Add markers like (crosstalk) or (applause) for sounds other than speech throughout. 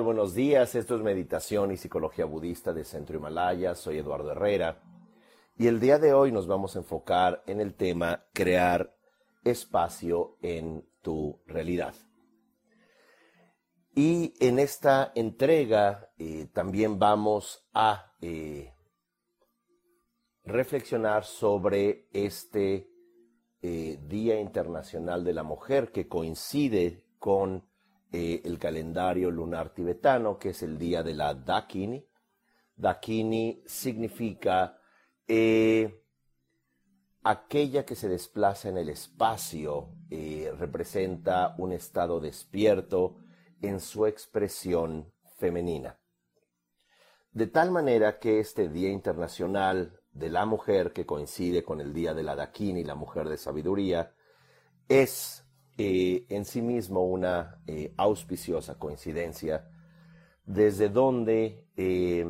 Buenos días. Esto es Meditación y Psicología Budista de Centro Himalaya. Soy Eduardo Herrera. Y el día de hoy nos vamos a enfocar en el tema crear espacio en tu realidad. Y en esta entrega eh, también vamos a eh, reflexionar sobre este eh, Día Internacional de la Mujer que coincide con eh, el calendario lunar tibetano, que es el día de la Dakini. Dakini significa eh, aquella que se desplaza en el espacio, eh, representa un estado despierto en su expresión femenina. De tal manera que este Día Internacional de la Mujer, que coincide con el Día de la Dakini, la mujer de sabiduría, es eh, en sí mismo una eh, auspiciosa coincidencia, desde donde eh,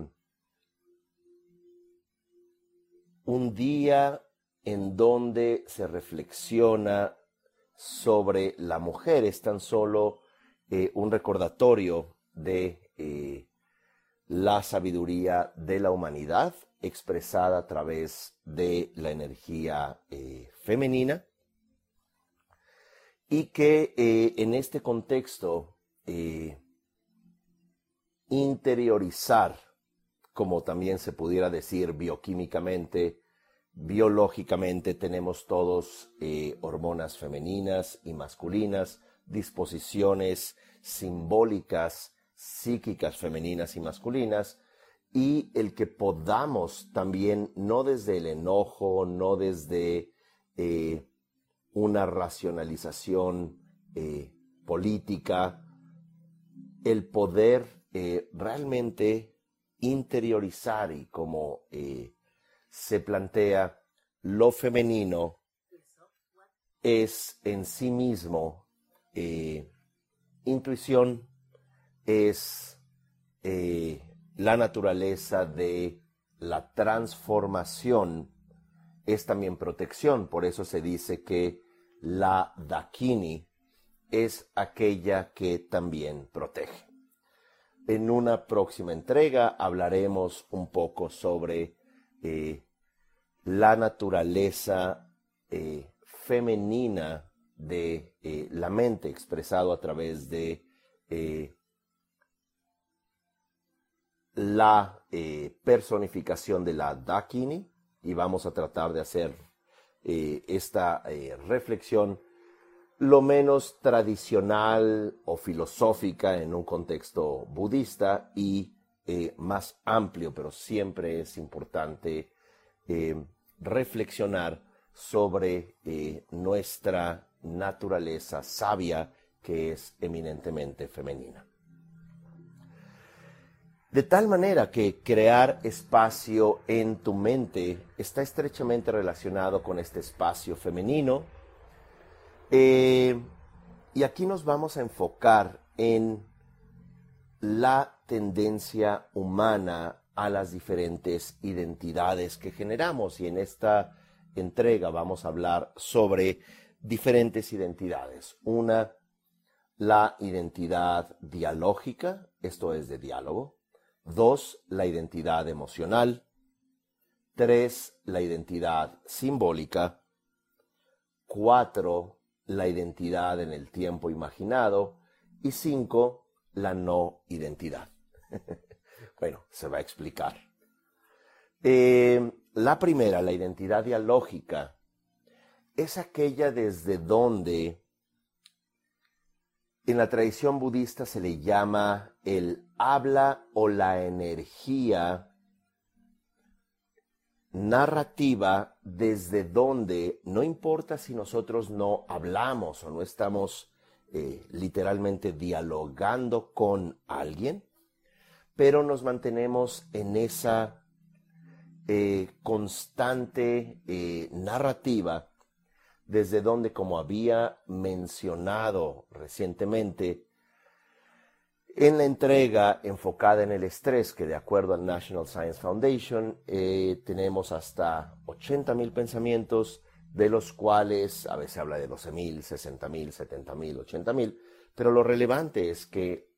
un día en donde se reflexiona sobre la mujer. Es tan solo un recordatorio de la sabiduría de la humanidad expresada a través de la energía femenina y que eh, en este contexto eh, interiorizar, como también se pudiera decir bioquímicamente, biológicamente tenemos todos eh, hormonas femeninas y masculinas, disposiciones simbólicas, psíquicas femeninas y masculinas, y el que podamos también, no desde el enojo, no desde una racionalización eh, política, el poder eh, realmente interiorizar y como eh, se plantea, lo femenino es en sí mismo intuición, es la naturaleza de la transformación es también protección. Por eso se dice que la Dakini es aquella que también protege. En una próxima entrega hablaremos un poco sobre eh, la naturaleza eh, femenina de eh, la mente expresado a través de la personificación de la Dakini y vamos a tratar de hacer eh, esta eh, reflexión lo menos tradicional o filosófica en un contexto budista y eh, más amplio, pero siempre es importante reflexionar sobre nuestra naturaleza sabia que es eminentemente femenina. De tal manera que crear espacio en tu mente está estrechamente relacionado con este espacio femenino. Eh, y aquí nos vamos a enfocar en la tendencia humana a las diferentes identidades que generamos. Y en esta entrega vamos a hablar sobre diferentes identidades. Una, la identidad dialógica, esto es de diálogo. Dos, la identidad emocional. Tres, la identidad simbólica. Cuatro, la identidad en el tiempo imaginado. Y cinco, la no identidad. (laughs) bueno, se va a explicar. Eh, la primera, la identidad dialógica, es aquella desde donde en la tradición budista se le llama el habla o la energía narrativa desde donde no importa si nosotros no hablamos o no estamos eh, literalmente dialogando con alguien, pero nos mantenemos en esa eh, constante eh, narrativa desde donde, como había mencionado recientemente, en la entrega enfocada en el estrés, que de acuerdo al National Science Foundation, eh, tenemos hasta 80 mil pensamientos, de los cuales a veces habla de 12 mil, 60 mil, 70 mil, 80 mil, pero lo relevante es que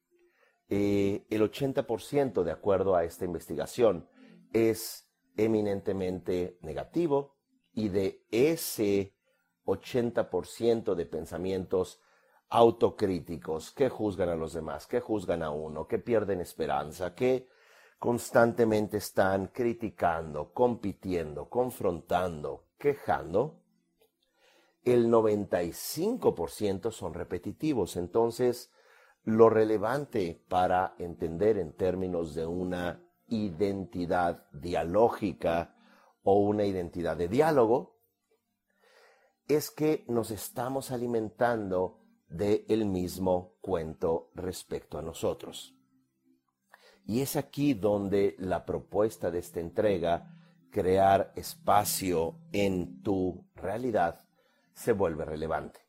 eh, el 80% de acuerdo a esta investigación es eminentemente negativo y de ese 80% de pensamientos autocríticos. Que juzgan a los demás, que juzgan a uno, que pierden esperanza, que constantemente están criticando, compitiendo, confrontando, quejando, el 95% son repetitivos. Entonces, lo relevante para entender en términos de una identidad dialógica o una identidad de diálogo es que nos estamos alimentando del el mismo cuento respecto a nosotros. Y es aquí donde la propuesta de esta entrega, crear espacio en tu realidad, se vuelve relevante.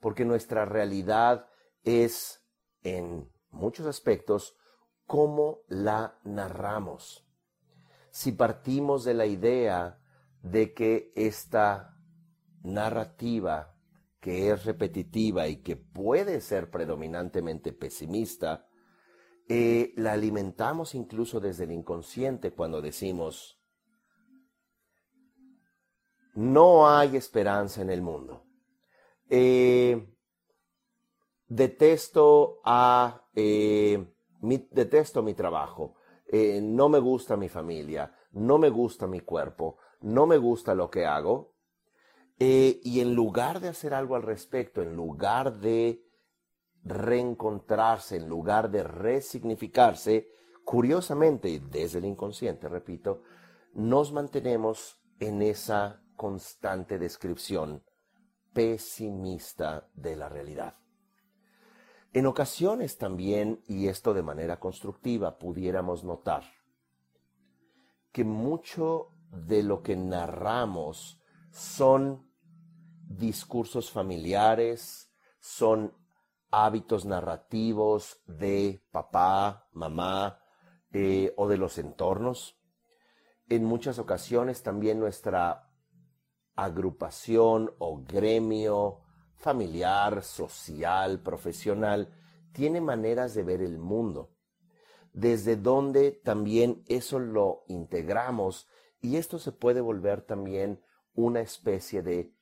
Porque nuestra realidad es, en muchos aspectos, cómo la narramos. Si partimos de la idea de que esta narrativa, que es repetitiva y que puede ser predominantemente pesimista, eh, la alimentamos incluso desde el inconsciente cuando decimos, no hay esperanza en el mundo. Eh, detesto a eh, mi, detesto mi trabajo, no me gusta mi familia, no me gusta mi cuerpo, no me gusta lo que hago. Y en lugar de hacer algo al respecto, en lugar de reencontrarse, en lugar de resignificarse, curiosamente, desde el inconsciente, repito, nos mantenemos en esa constante descripción pesimista de la realidad. En ocasiones también, y esto de manera constructiva, pudiéramos notar que mucho de lo que narramos son discursos familiares, son hábitos narrativos de papá, mamá eh, o de los entornos. En muchas ocasiones también nuestra agrupación o gremio familiar, social, profesional, tiene maneras de ver el mundo, desde donde también eso lo integramos y esto se puede volver también una especie de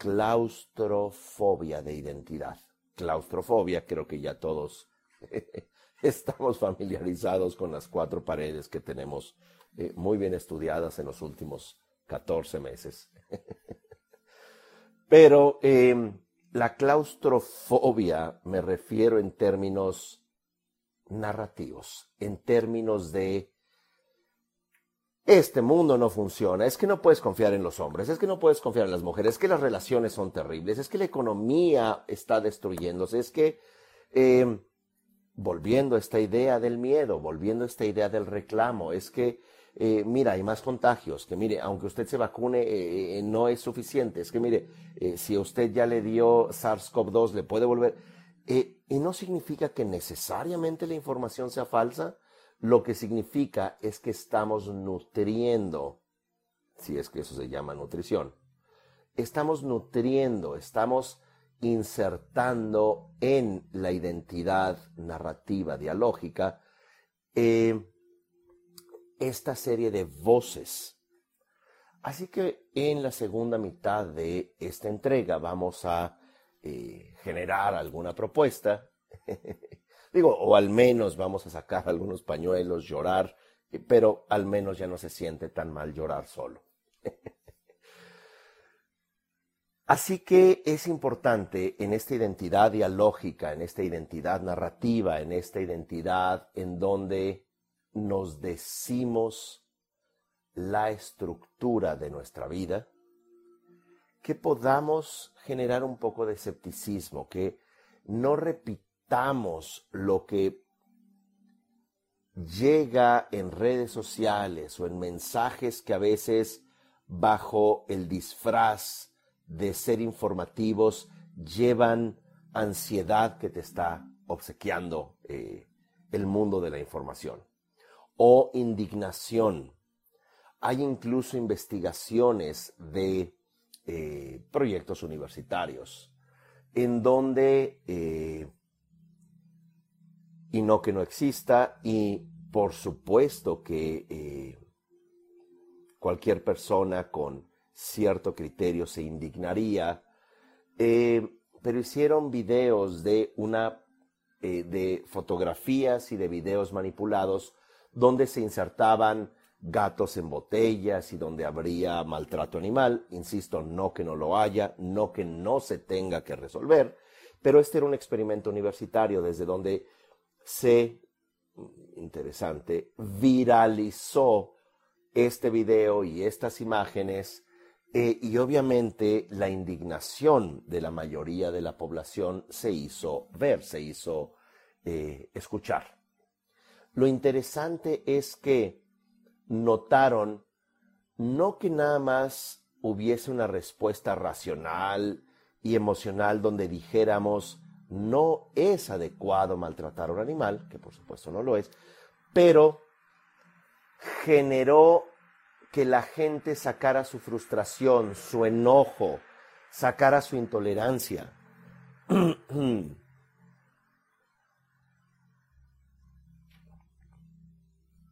claustrofobia de identidad claustrofobia, creo que ya todos (laughs) estamos familiarizados con las cuatro paredes que tenemos eh, muy bien estudiadas en los últimos 14 meses. (laughs) Pero em, la claustrofobia me refiero en términos narrativos, en términos de este mundo no funciona, es que no puedes confiar en los hombres, es que no puedes confiar en las mujeres, es que las relaciones son terribles, es que la economía está destruyéndose, es que, eh, volviendo a esta idea del miedo, volviendo a esta idea del reclamo, es que, eh, mira, hay más contagios, que mire, aunque usted se vacune, eh, no es suficiente, es que mire, si usted ya le dio SARS-CoV-2, le puede volver, y no significa que necesariamente la información sea falsa, lo que significa es que estamos nutriendo, si es que eso se llama nutrición, estamos nutriendo, estamos insertando en la identidad narrativa dialógica eh, esta serie de voces. Así que en la segunda mitad de esta entrega vamos a eh, generar alguna propuesta (laughs) Digo, o al menos vamos a sacar (laughs) algunos pañuelos, llorar, pero al menos ya no se siente tan mal llorar solo. (laughs) Así que es importante en esta identidad dialógica, en esta identidad narrativa, en esta identidad en donde nos decimos la estructura de nuestra vida, que podamos generar un poco de escepticismo, que no repitamos lo que llega en redes sociales o en mensajes que a veces bajo el disfraz de ser informativos llevan ansiedad que te está obsequiando eh, el mundo de la información o indignación. Hay incluso investigaciones de eh, proyectos universitarios en donde eh, y no que no exista y por supuesto que eh, cualquier persona con cierto criterio se indignaría, eh, pero hicieron videos de una eh, de fotografías y de videos manipulados donde se insertaban gatos en botellas y donde habría maltrato animal. Insisto, no que no lo haya, no que no se tenga que resolver, pero este era un experimento universitario desde donde se, interesante, viralizó este video y estas imágenes eh, y obviamente la indignación de la mayoría de la población se hizo ver, se hizo eh, escuchar. Lo interesante es que notaron no que nada más hubiese una respuesta racional y emocional donde dijéramos no es adecuado maltratar a un animal, que por supuesto no lo es, pero generó que la gente sacara su frustración, su enojo, sacara su intolerancia. (clears throat)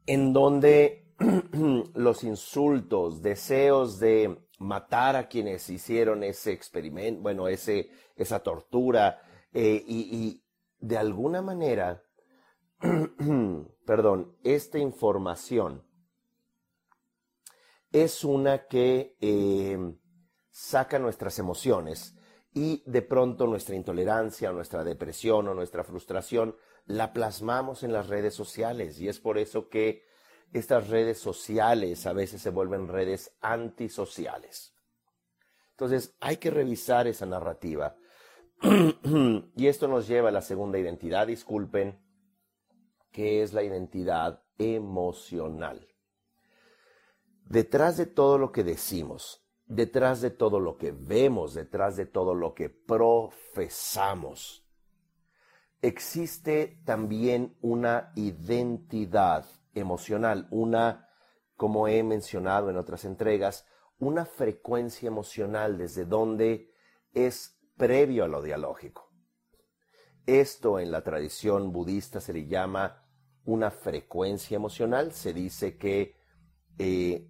en donde (clears throat) los insultos, deseos de matar a quienes hicieron ese experimento, bueno, ese, esa tortura, eh, y, de alguna manera, (clears throat) perdón, esta información es una que eh, saca nuestras emociones y de pronto nuestra intolerancia, nuestra depresión o nuestra frustración la plasmamos en las redes sociales y es por eso que estas redes sociales a veces se vuelven redes antisociales. Entonces hay que revisar esa narrativa. Y esto nos lleva a la segunda identidad, disculpen, que es la identidad emocional. Detrás de todo lo que decimos, detrás de todo lo que vemos, detrás de todo lo que profesamos, existe también una identidad emocional, una, como he mencionado en otras entregas, una frecuencia emocional desde donde es previo a lo dialógico. Esto en la tradición budista se le llama una frecuencia emocional. Se dice que eh,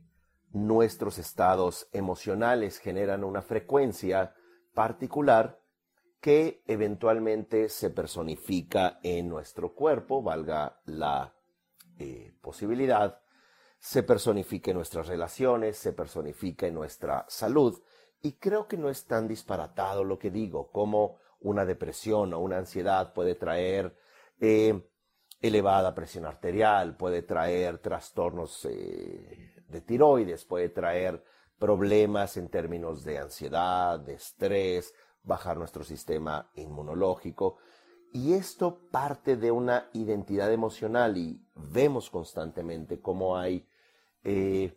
nuestros estados emocionales generan una frecuencia particular que eventualmente se personifica en nuestro cuerpo, valga la eh, posibilidad, se personifica en nuestras relaciones, se personifica en nuestra salud, y creo que no es tan disparatado lo que digo, como una depresión o una ansiedad puede traer eh, elevada presión arterial, puede traer trastornos eh, de tiroides, puede traer problemas en términos de ansiedad, de estrés, bajar nuestro sistema inmunológico. Y esto parte de una identidad emocional y vemos constantemente cómo hay eh,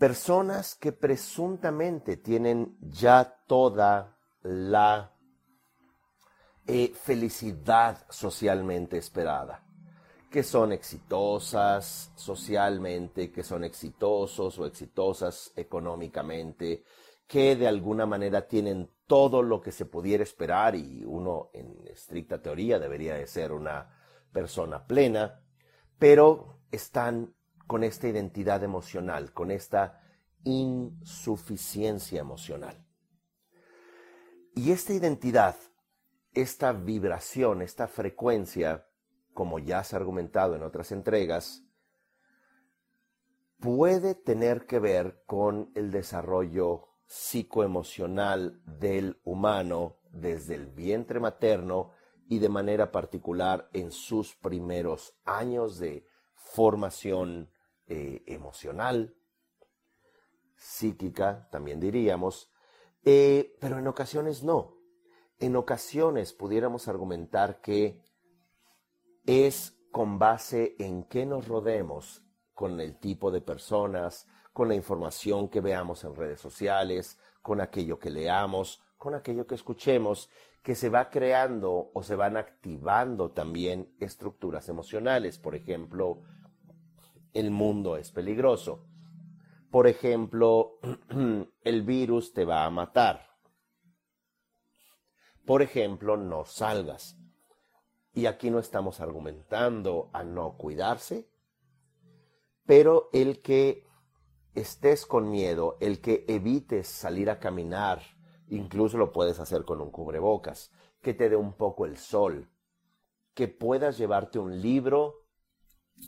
personas que presuntamente tienen ya toda la eh, felicidad socialmente esperada. Que son exitosas socialmente, que son exitosos o exitosas económicamente, que de alguna manera tienen todo lo que se pudiera esperar y uno en estricta teoría debería de ser una persona plena, pero están con esta identidad emocional, con esta insuficiencia emocional. Y esta identidad, esta vibración, esta frecuencia, como ya se ha argumentado en otras entregas, puede tener que ver con el desarrollo psicoemocional del humano desde el vientre materno y de manera particular en sus primeros años de formación eh, emocional, psíquica, también diríamos, eh, pero en ocasiones no. En ocasiones pudiéramos argumentar que es con base en qué nos rodemos con el tipo de personas, con la información que veamos en redes sociales, con aquello que leamos, con aquello que escuchemos, que se va creando o se van activando también estructuras emocionales. Por ejemplo, el mundo es peligroso. Por ejemplo, (clears throat) el virus te va a matar. Por ejemplo, no salgas. y aquí no estamos argumentando a no cuidarse, pero el que estés con miedo, el que evites salir a caminar, incluso lo puedes hacer con un cubrebocas, que te dé un poco el sol, que puedas llevarte un libro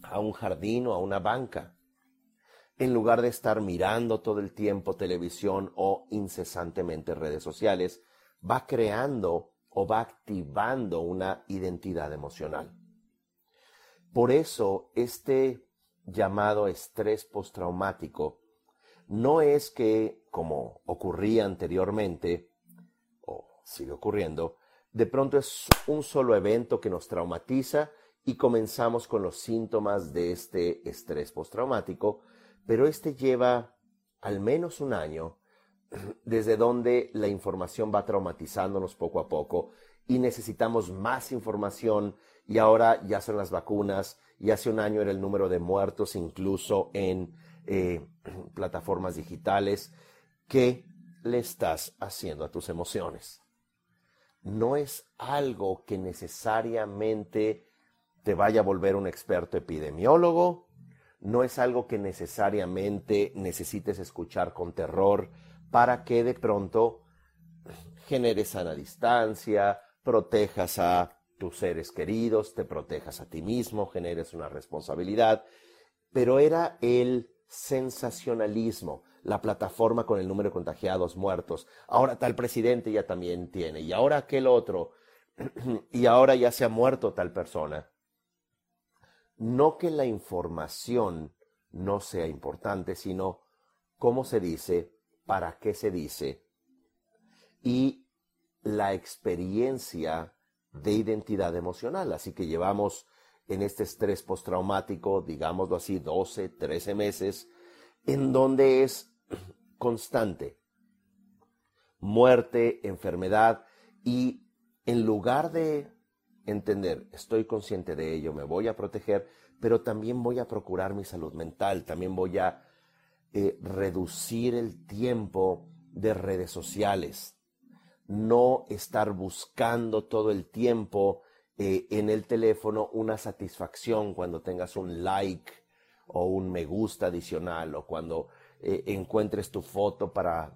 a un jardín o a una banca, en lugar de estar mirando todo el tiempo televisión o incesantemente redes sociales, va creando o va activando una identidad emocional. Por eso este llamado estrés postraumático no es que, como ocurría anteriormente, o sigue ocurriendo, de pronto es un solo evento que nos traumatiza y comenzamos con los síntomas de este estrés postraumático, pero este lleva al menos un año desde donde la información va traumatizándonos poco a poco y necesitamos más información y ahora ya son las vacunas y hace un año era el número de muertos incluso en eh, (clears throat) plataformas digitales. ¿Qué le estás haciendo a tus emociones? No es algo que necesariamente te vaya a volver un experto epidemiólogo, no es algo que necesariamente necesites escuchar con terror para que de pronto generes sana distancia, protejas a tus seres queridos, te protejas a ti mismo, generes una responsabilidad, pero era el sensacionalismo, la plataforma con el número de contagiados, muertos. Ahora tal presidente ya también tiene, y ahora aquel otro, (clears throat) y ahora ya se ha muerto tal persona. No que la información no sea importante, sino cómo se dice, para qué se dice, y la experiencia de identidad emocional. Así que llevamos en este estrés postraumático, digámoslo así, 12, 13 meses, en donde es constante. Muerte, enfermedad y en lugar de entender, estoy consciente de ello, me voy a proteger, pero también voy a procurar mi salud mental, también voy a eh, reducir el tiempo de redes sociales, no estar buscando todo el tiempo eh, en el teléfono una satisfacción cuando tengas un like o un me gusta adicional o cuando eh, encuentres tu foto para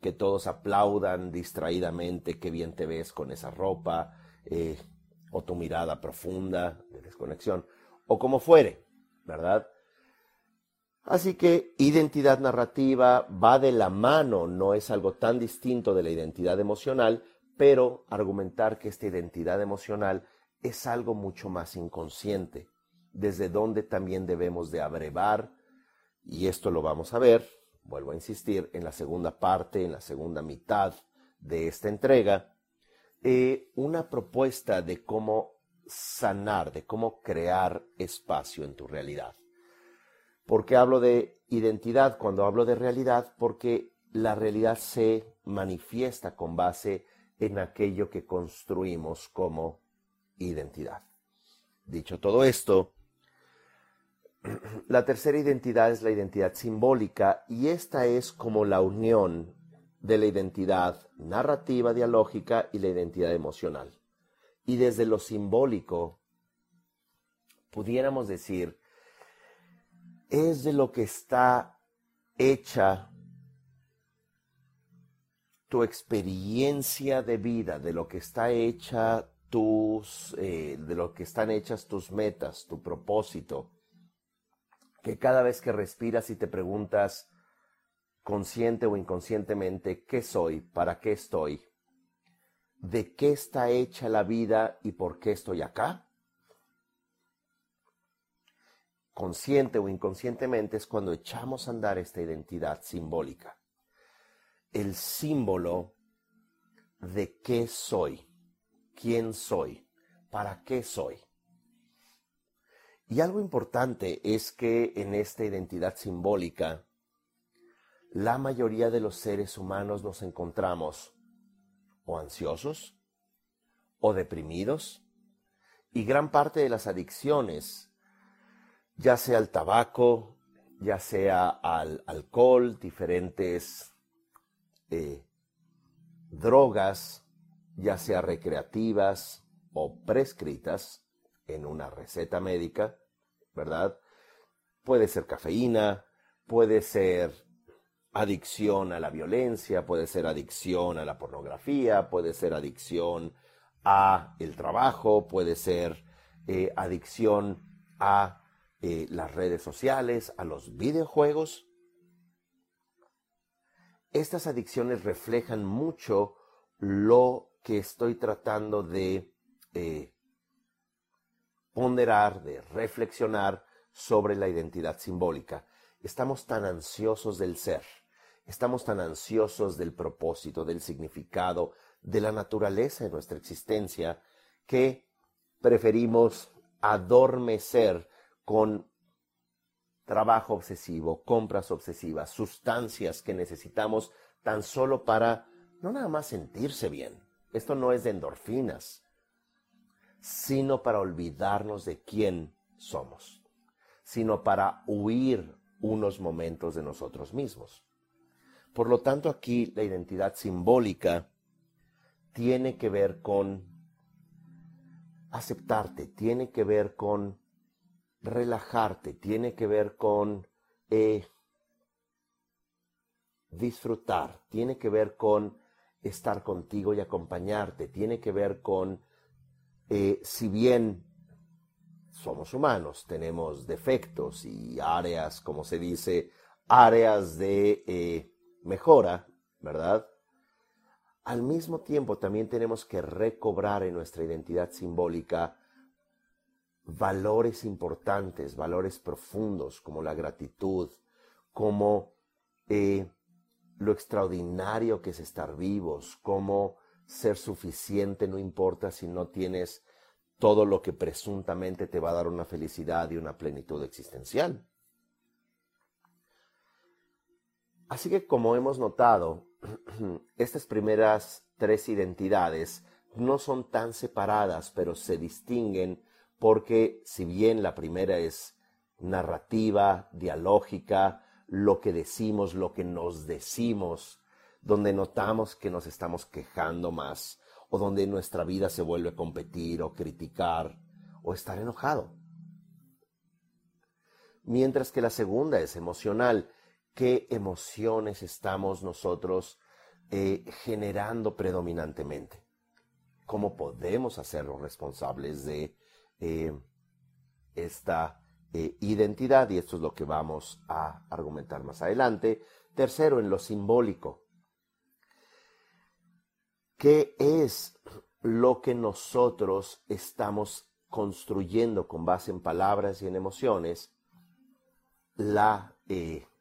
que todos aplaudan distraídamente qué bien te ves con esa ropa o tu mirada profunda de desconexión o como fuere, ¿verdad? Así que identidad narrativa va de la mano, no es algo tan distinto de la identidad emocional, pero argumentar que esta identidad emocional es algo mucho más inconsciente, desde donde también debemos de abrevar, y esto lo vamos a ver, vuelvo a insistir, en la segunda parte, en la segunda mitad de esta entrega, eh, una propuesta de cómo sanar, de cómo crear espacio en tu realidad. ¿Por qué hablo de identidad cuando hablo de realidad? Porque la realidad se manifiesta con base en aquello que construimos como identidad. Dicho todo esto, (clears throat) la tercera identidad es la identidad simbólica y esta es como la unión de la identidad narrativa dialógica y la identidad emocional. Y desde lo simbólico, pudiéramos decir, es de lo que está hecha tu experiencia de vida, de lo que está hecha tus, eh, de lo que están hechas tus metas, tu propósito, que cada vez que respiras y te preguntas consciente o inconscientemente, ¿qué soy? ¿Para qué estoy? ¿De qué está hecha la vida y por qué estoy acá? Consciente o inconscientemente es cuando echamos a andar esta identidad simbólica el símbolo de qué soy, quién soy, para qué soy. Y algo importante es que en esta identidad simbólica, la mayoría de los seres humanos nos encontramos o ansiosos o deprimidos y gran parte de las adicciones, ya sea al tabaco, ya sea al alcohol, diferentes drogas, ya sea recreativas o prescritas en una receta médica, ¿verdad? Puede ser cafeína, puede ser adicción a la violencia, puede ser adicción a la pornografía, puede ser adicción a el trabajo, puede ser eh, adicción a eh, las redes sociales, a los videojuegos. Estas adicciones reflejan mucho lo que estoy tratando de eh, ponderar, de reflexionar sobre la identidad simbólica. Estamos tan ansiosos del ser Estamos tan ansiosos del propósito, del significado, de la naturaleza de nuestra existencia, que preferimos adormecer con trabajo obsesivo, compras obsesivas, sustancias que necesitamos tan solo para no nada más sentirse bien. Esto no es de endorfinas, sino para olvidarnos de quién somos, sino para huir unos momentos de nosotros mismos. Por lo tanto, aquí la identidad simbólica tiene que ver con aceptarte, tiene que ver con relajarte, tiene que ver con eh, disfrutar, tiene que ver con estar contigo y acompañarte, tiene que ver con, eh, si bien somos humanos, tenemos defectos y áreas, como se dice, áreas de eh, mejora, ¿verdad? Al mismo tiempo también tenemos que recobrar en nuestra identidad simbólica valores importantes, valores profundos como la gratitud, como eh, lo extraordinario que es estar vivos, como ser suficiente, no importa si no tienes todo lo que presuntamente te va a dar una felicidad y una plenitud existencial. Así que como hemos notado, (clears throat) estas primeras tres identidades no son tan separadas, pero se distinguen porque si bien la primera es narrativa, dialógica, lo que decimos, lo que nos decimos, donde notamos que nos estamos quejando más, o donde nuestra vida se vuelve a competir o criticar o estar enojado. Mientras que la segunda es emocional, qué emociones estamos nosotros eh, generando predominantemente. ¿Cómo podemos hacerlos responsables de eh, esta eh, identidad? Y esto es lo que vamos a argumentar más adelante. Tercero, en lo simbólico. ¿Qué es lo que nosotros estamos construyendo con base en palabras y en emociones? La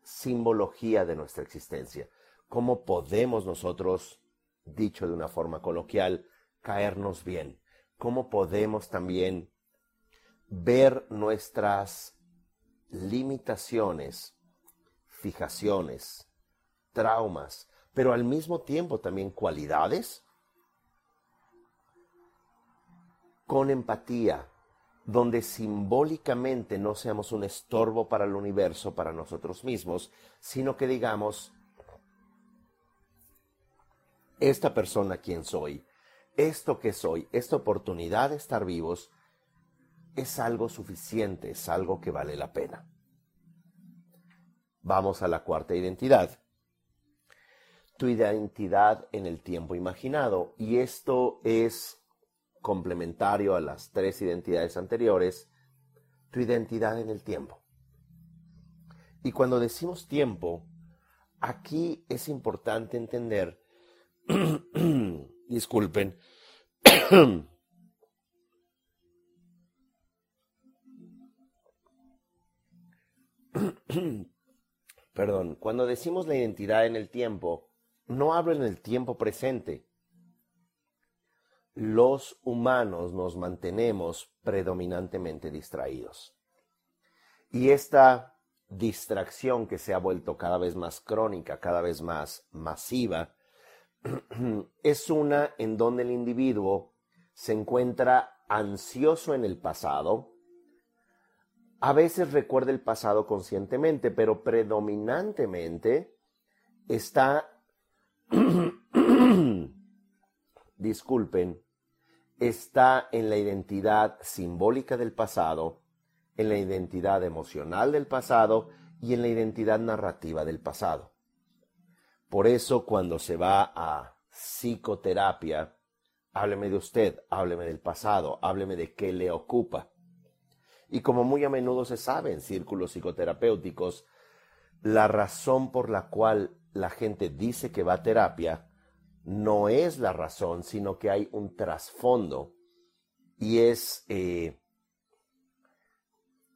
simbología de nuestra existencia. ¿Cómo podemos nosotros, dicho de una forma coloquial, caernos bien? ¿Cómo podemos también ver nuestras limitaciones, fijaciones, traumas, pero al mismo tiempo también cualidades? Con empatía, donde simbólicamente no seamos un estorbo para el universo, para nosotros mismos, sino que digamos, esta persona quien soy, esto que soy, esta oportunidad de estar vivos, es algo suficiente, es algo que vale la pena. Vamos a la cuarta identidad. Tu identidad en el tiempo imaginado. Y esto es complementario a las tres identidades anteriores, tu identidad en el tiempo. Y cuando decimos tiempo, aquí es importante entender, (clears throat) disculpen, (clears throat) perdón, cuando decimos la identidad en el tiempo, no hablo en el tiempo presente, los humanos nos mantenemos predominantemente distraídos. Y esta distracción que se ha vuelto cada vez más crónica, cada vez más masiva, (clears throat) es una en donde el individuo se encuentra ansioso en el pasado, a veces recuerda el pasado conscientemente, pero predominantemente está, (clears throat) disculpen, está en la identidad simbólica del pasado, en la identidad emocional del pasado y en la identidad narrativa del pasado. Por eso cuando se va a psicoterapia, hábleme de usted, hábleme del pasado, hábleme de qué le ocupa. Y como muy a menudo se sabe en círculos psicoterapéuticos, la razón por la cual la gente dice que va a terapia no es la razón, sino que hay un trasfondo y es eh,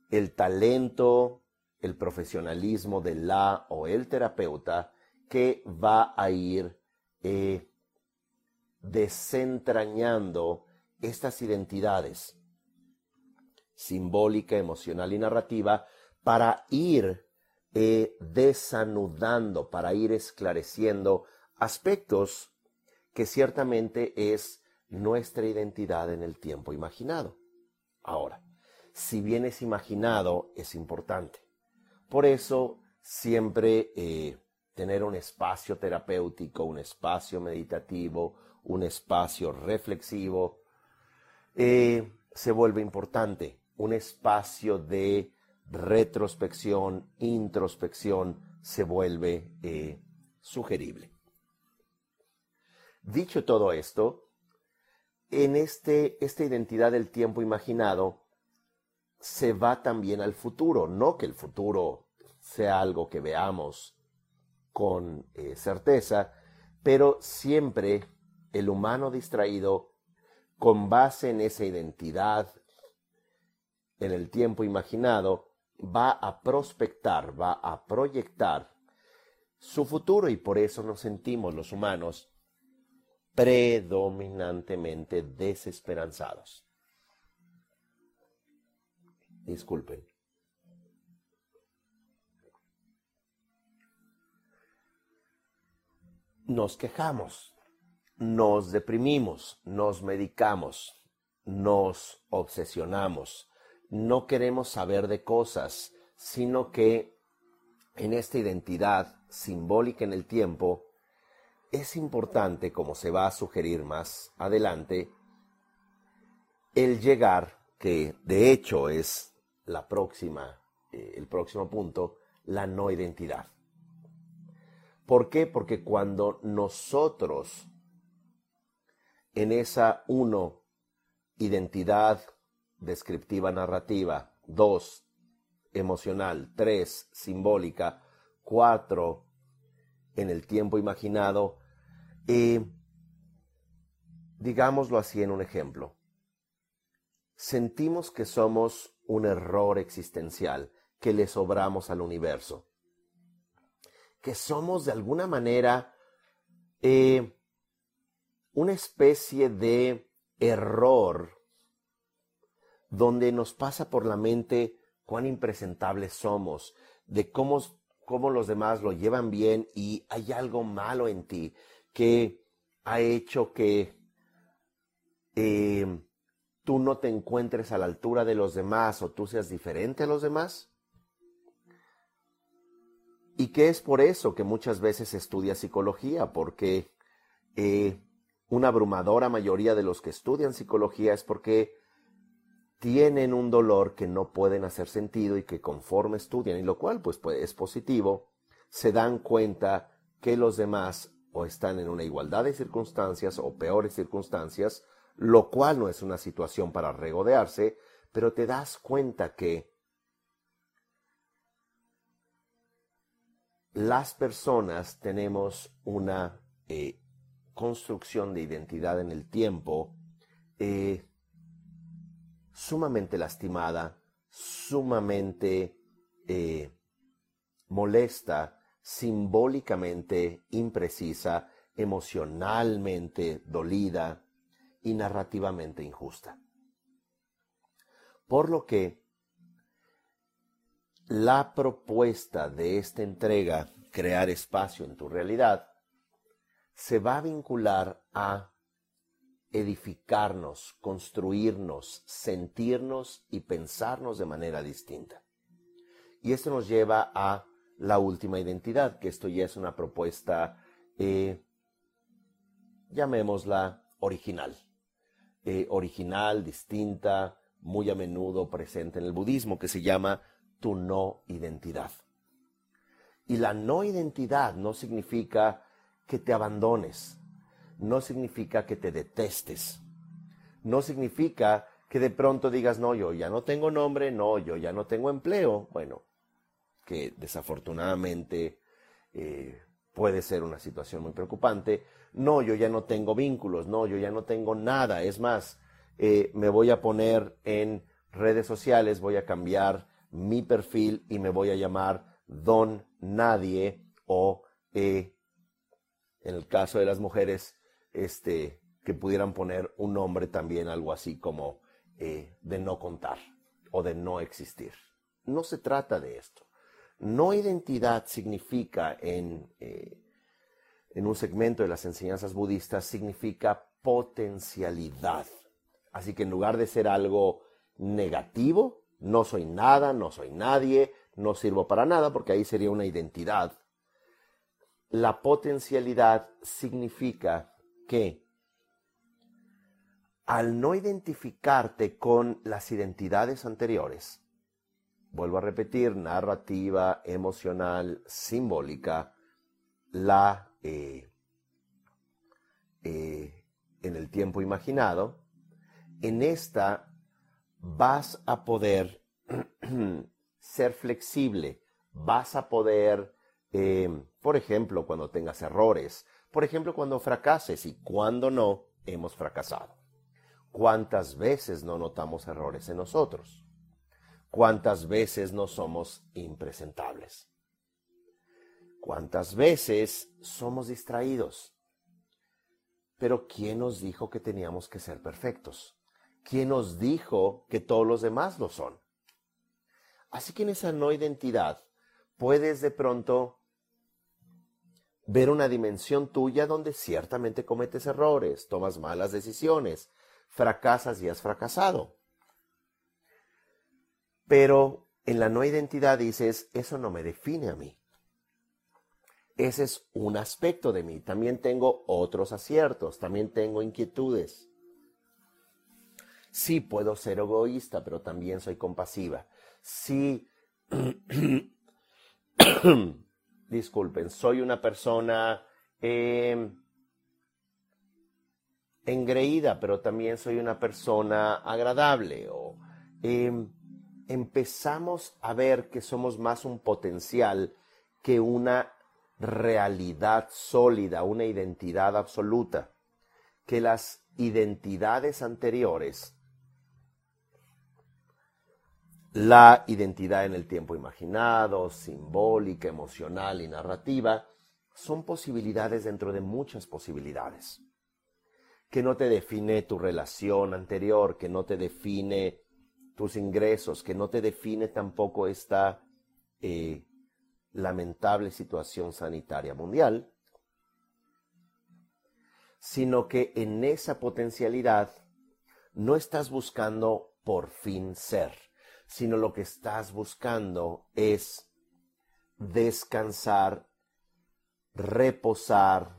el talento, el profesionalismo de la o el terapeuta que va a ir eh, desentrañando estas identidades simbólica, emocional y narrativa para ir eh, desanudando, para ir esclareciendo aspectos que ciertamente es nuestra identidad en el tiempo imaginado. Ahora, si bien es imaginado, es importante. Por eso, siempre eh, tener un espacio terapéutico, un espacio meditativo, un espacio reflexivo, eh, se vuelve importante. Un espacio de retrospección, introspección, se vuelve eh, sugerible. Dicho todo esto, en este, esta identidad del tiempo imaginado se va también al futuro, no que el futuro sea algo que veamos con eh, certeza, pero siempre el humano distraído, con base en esa identidad, en el tiempo imaginado, va a prospectar, va a proyectar su futuro. Y por eso nos sentimos los humanos predominantemente desesperanzados. Disculpen. Nos quejamos, nos deprimimos, nos medicamos, nos obsesionamos, no queremos saber de cosas, sino que en esta identidad simbólica en el tiempo, es importante, como se va a sugerir más adelante, el llegar, que de hecho es la próxima, eh, el próximo punto, la no identidad. ¿Por qué? Porque cuando nosotros en esa uno, identidad descriptiva narrativa, dos, emocional, tres, simbólica, cuatro, en el tiempo imaginado, eh, digámoslo así en un ejemplo, sentimos que somos un error existencial, que le sobramos al universo, que somos de alguna manera eh, una especie de error donde nos pasa por la mente cuán impresentables somos, de cómo cómo los demás lo llevan bien y hay algo malo en ti que ha hecho que eh, tú no te encuentres a la altura de los demás o tú seas diferente a los demás? Y que es por eso que muchas veces estudia psicología, porque eh, una abrumadora mayoría de los que estudian psicología es porque tienen un dolor que no pueden hacer sentido y que conforme estudian, y lo cual pues, pues, es positivo, se dan cuenta que los demás o están en una igualdad de circunstancias o peores circunstancias, lo cual no es una situación para regodearse, pero te das cuenta que las personas tenemos una eh, construcción de identidad en el tiempo eh, sumamente lastimada, sumamente eh, molesta, simbólicamente imprecisa, emocionalmente dolida y narrativamente injusta. Por lo que la propuesta de esta entrega, crear espacio en tu realidad, se va a vincular a edificarnos, construirnos, sentirnos y pensarnos de manera distinta. Y esto nos lleva a la última identidad, que esto ya es una propuesta, eh, llamémosla original. eh, original, distinta, muy a menudo presente en el budismo, que se llama tu no identidad. Y la no identidad no significa que te abandones, no significa que te detestes, no significa que de pronto digas, no, yo ya no tengo nombre, no, yo ya no tengo empleo. Bueno, que desafortunadamente eh, puede ser una situación muy preocupante. No, yo ya no tengo vínculos, no, yo ya no tengo nada. Es más, eh, me voy a poner en redes sociales, voy a cambiar mi perfil y me voy a llamar Don Nadie o eh, en el caso de las mujeres, este, que pudieran poner un nombre también, algo así como eh, de no contar o de no existir. No se trata de esto. No identidad significa en, eh, en un segmento de las enseñanzas budistas, significa potencialidad. Así que en lugar de ser algo negativo, no soy nada, no soy nadie, no sirvo para nada, porque ahí sería una identidad. La potencialidad significa que al no identificarte con las identidades anteriores, vuelvo a repetir, narrativa, emocional, simbólica, la eh, eh, en el tiempo imaginado, en esta vas a poder (clears throat) ser flexible, vas a poder, eh, por ejemplo, cuando tengas errores, por ejemplo, cuando fracases y cuando no hemos fracasado. ¿Cuántas veces no notamos errores en nosotros? ¿Cuántas veces no somos impresentables? ¿Cuántas veces somos distraídos? Pero ¿quién nos dijo que teníamos que ser perfectos? ¿Quién nos dijo que todos los demás lo son? Así que en esa no identidad puedes de pronto ver una dimensión tuya donde ciertamente cometes errores, tomas malas decisiones, fracasas y has fracasado. Pero en la no identidad dices, eso no me define a mí. Ese es un aspecto de mí. También tengo otros aciertos, también tengo inquietudes. Sí puedo ser egoísta, pero también soy compasiva. Sí, (clears throat) disculpen, soy una persona eh, engreída, pero también soy una persona agradable. O em, empezamos a ver que somos más un potencial que una realidad sólida, una identidad absoluta, que las identidades anteriores, la identidad en el tiempo imaginado, simbólica, emocional y narrativa, son posibilidades dentro de muchas posibilidades. Que no te define tu relación anterior, que no te define tus ingresos, que no te define tampoco esta eh, lamentable situación sanitaria mundial, sino que en esa potencialidad no estás buscando por fin ser, sino lo que estás buscando es descansar, reposar,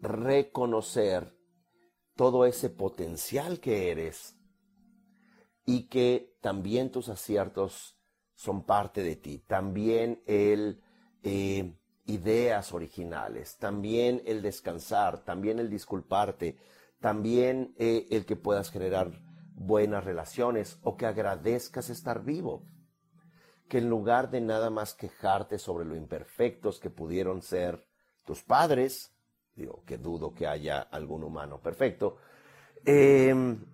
reconocer todo ese potencial que eres y que también tus aciertos son parte de ti, también el eh, ideas originales, también el descansar, también el disculparte, también eh, el que puedas generar buenas relaciones o que agradezcas estar vivo, que en lugar de nada más quejarte sobre lo imperfectos que pudieron ser tus padres, digo, que dudo que haya algún humano perfecto, em,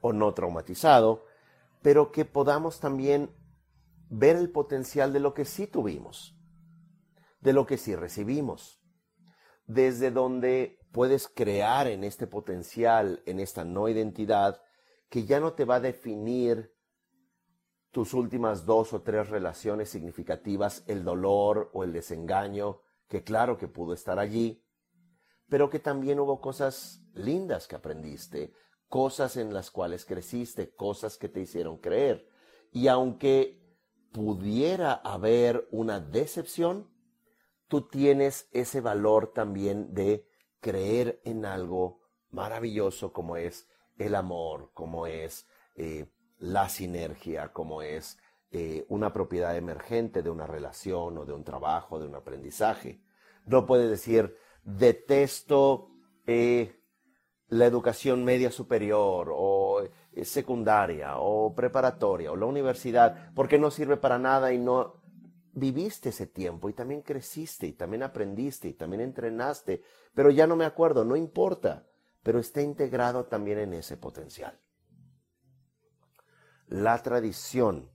o no traumatizado, pero que podamos también ver el potencial de lo que sí tuvimos, de lo que sí recibimos, desde donde puedes crear en este potencial, en esta no identidad, que ya no te va a definir tus últimas dos o tres relaciones significativas, el dolor o el desengaño, que claro que pudo estar allí, pero que también hubo cosas lindas que aprendiste, cosas en las cuales creciste, cosas que te hicieron creer. Y aunque pudiera haber una decepción, tú tienes ese valor también de creer en algo maravilloso como es el amor, como es eh, la sinergia, como es eh, una propiedad emergente de una relación o de un trabajo, de un aprendizaje. No puede decir, detesto eh, la educación media superior o secundaria o preparatoria o la universidad porque no sirve para nada y no viviste ese tiempo y también creciste y también aprendiste y también entrenaste, pero ya no me acuerdo, no importa, pero está integrado también en ese potencial. La tradición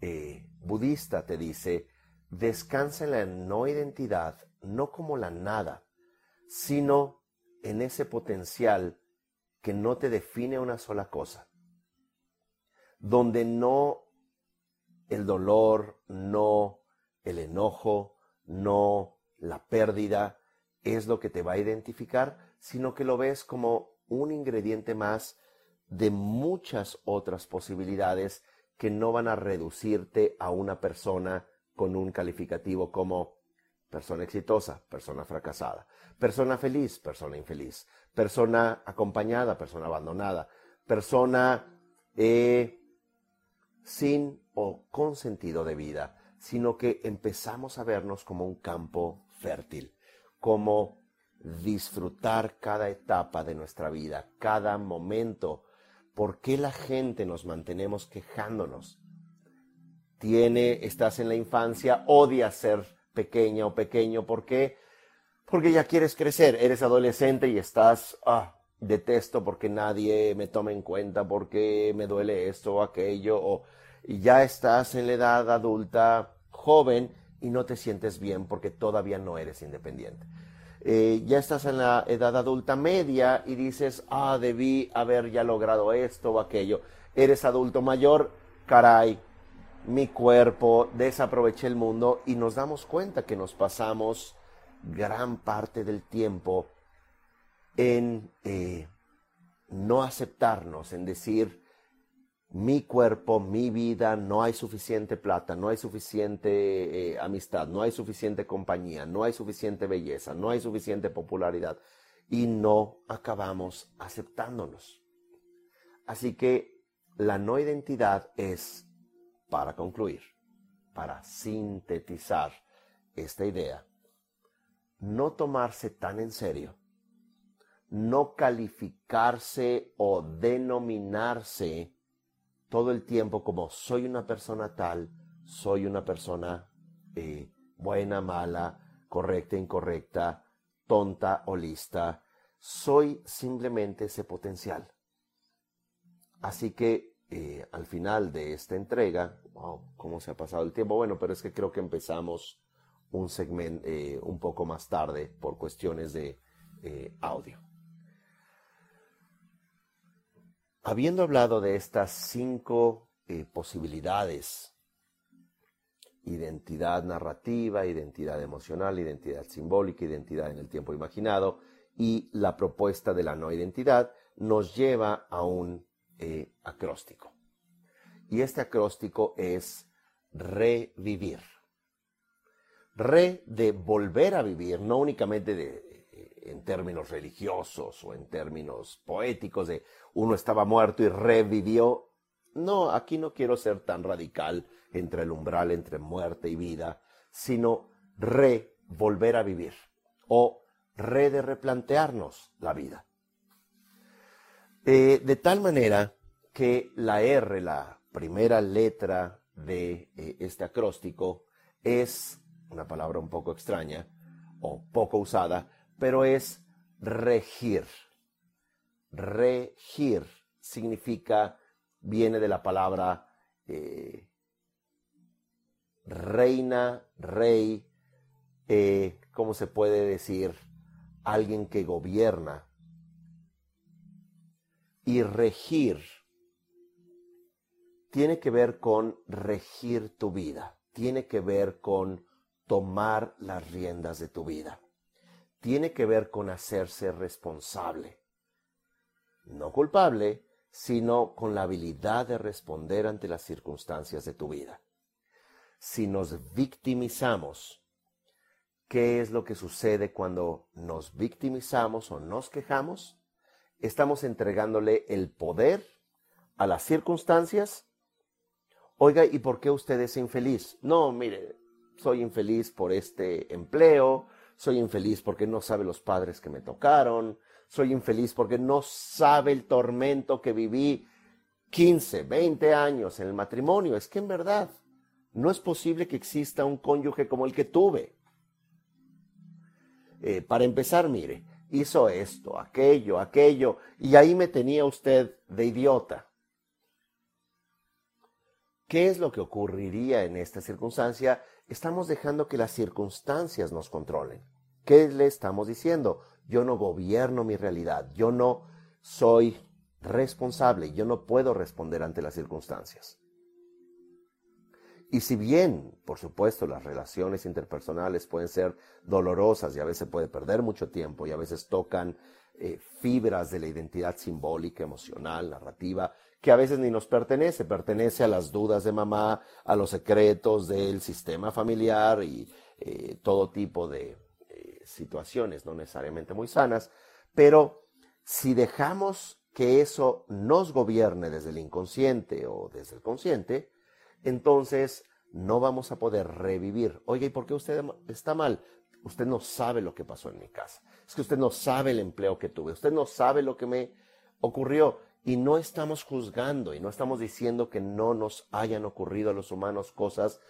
eh, budista te dice, descansa en la no identidad, no como la nada, sino en ese potencial que no te define una sola cosa, donde no el dolor, no el enojo, no la pérdida es lo que te va a identificar, sino que lo ves como un ingrediente más de muchas otras posibilidades que no van a reducirte a una persona con un calificativo como persona exitosa, persona fracasada, persona feliz, persona infeliz, persona acompañada, persona abandonada, persona eh, sin o con sentido de vida, sino que empezamos a vernos como un campo fértil, como disfrutar cada etapa de nuestra vida, cada momento. ¿Por qué la gente nos mantenemos quejándonos? Tiene, estás en la infancia, odias ser pequeña o pequeño, ¿por qué? Porque ya quieres crecer, eres adolescente y estás, ah, detesto porque nadie me toma en cuenta, porque me duele esto o aquello, o ya estás en la edad adulta joven y no te sientes bien porque todavía no eres independiente. Eh, ya estás en la edad adulta media y dices, ah, debí haber ya logrado esto o aquello. Eres adulto mayor, caray, mi cuerpo, desaproveché el mundo y nos damos cuenta que nos pasamos gran parte del tiempo en eh, no aceptarnos, en decir, mi cuerpo, mi vida, no hay suficiente plata, no hay suficiente eh, amistad, no hay suficiente compañía, no hay suficiente belleza, no hay suficiente popularidad y no acabamos aceptándonos. Así que la no identidad es, para concluir, para sintetizar esta idea, no tomarse tan en serio, no calificarse o denominarse todo el tiempo como soy una persona tal, soy una persona eh, buena, mala, correcta, incorrecta, tonta o lista. Soy simplemente ese potencial. Así que eh, al final de esta entrega, wow, ¿cómo se ha pasado el tiempo? Bueno, pero es que creo que empezamos un segmento eh, un poco más tarde por cuestiones de audio. Habiendo hablado de estas cinco eh, posibilidades, identidad narrativa, identidad emocional, identidad simbólica, identidad en el tiempo imaginado, y la propuesta de la no identidad, nos lleva a un eh, acróstico. Y este acróstico es revivir. Re de volver a vivir, no únicamente de en términos religiosos o en términos poéticos de uno estaba muerto y revivió. No, aquí no quiero ser tan radical entre el umbral entre muerte y vida, sino re volver a vivir o re de replantearnos la vida. Eh, de tal manera que la R, la primera letra de eh, este acróstico, es una palabra un poco extraña o poco usada, pero es regir. Regir significa, viene de la palabra eh, reina, rey, eh, ¿cómo se puede decir? Alguien que gobierna. Y regir tiene que ver con regir tu vida, tiene que ver con tomar las riendas de tu vida tiene que ver con hacerse responsable. No culpable, sino con la habilidad de responder ante las circunstancias de tu vida. Si nos victimizamos, ¿qué es lo que sucede cuando nos victimizamos o nos quejamos? Estamos entregándole el poder a las circunstancias. Oiga, ¿y por qué usted es infeliz? No, mire, soy infeliz por este empleo, soy infeliz porque no sabe los padres que me tocaron, soy infeliz porque no sabe el tormento que viví 15, 20 años en el matrimonio. Es que en verdad no es posible que exista un cónyuge como el que tuve. Eh, para empezar, mire, hizo esto, aquello, aquello, y ahí me tenía usted de idiota. ¿Qué es lo que ocurriría en esta circunstancia? Estamos dejando que las circunstancias nos controlen. ¿Qué le estamos diciendo? Yo no gobierno mi realidad, yo no soy responsable, yo no puedo responder ante las circunstancias. Y si bien, por supuesto, las relaciones interpersonales pueden ser dolorosas y a veces puede perder mucho tiempo y a veces tocan eh, fibras de la identidad simbólica, emocional, narrativa, que a veces ni nos pertenece, pertenece a las dudas de mamá, a los secretos del sistema familiar y eh, todo tipo de eh, situaciones no necesariamente muy sanas, pero si dejamos que eso nos gobierne desde el inconsciente o desde el consciente, entonces no vamos a poder revivir. Oye, ¿y por qué usted está mal? Usted no sabe lo que pasó en mi casa. Es que usted no sabe el empleo que tuve. Usted no sabe lo que me ocurrió. Y no estamos juzgando y no estamos diciendo que no nos hayan ocurrido a los humanos cosas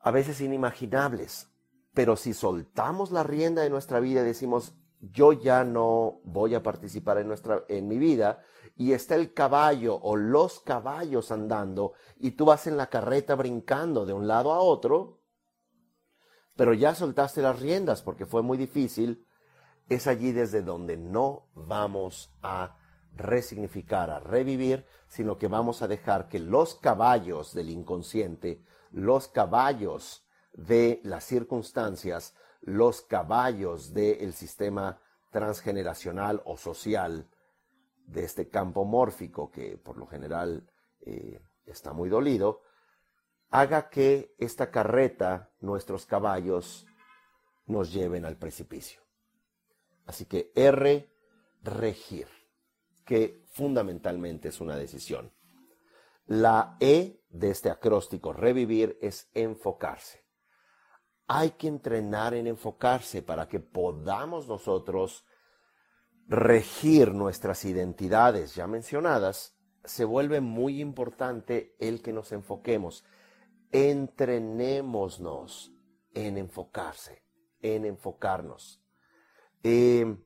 a veces inimaginables. Pero si soltamos la rienda de nuestra vida y decimos, yo ya no voy a participar en, nuestra, en mi vida, y está el caballo o los caballos andando, y tú vas en la carreta brincando de un lado a otro, pero ya soltaste las riendas porque fue muy difícil, es allí desde donde no vamos a resignificar, a revivir, sino que vamos a dejar que los caballos del inconsciente, los caballos de las circunstancias, los caballos del sistema transgeneracional o social de este campo mórfico que por lo general eh, está muy dolido, haga que esta carreta, nuestros caballos, nos lleven al precipicio. Así que R, regir, que fundamentalmente es una decisión. La E de este acróstico, revivir, es enfocarse. Hay que entrenar en enfocarse para que podamos nosotros regir nuestras identidades ya mencionadas, se vuelve muy importante el que nos enfoquemos. Entrenémonos en enfocarse, en enfocarnos. Eh,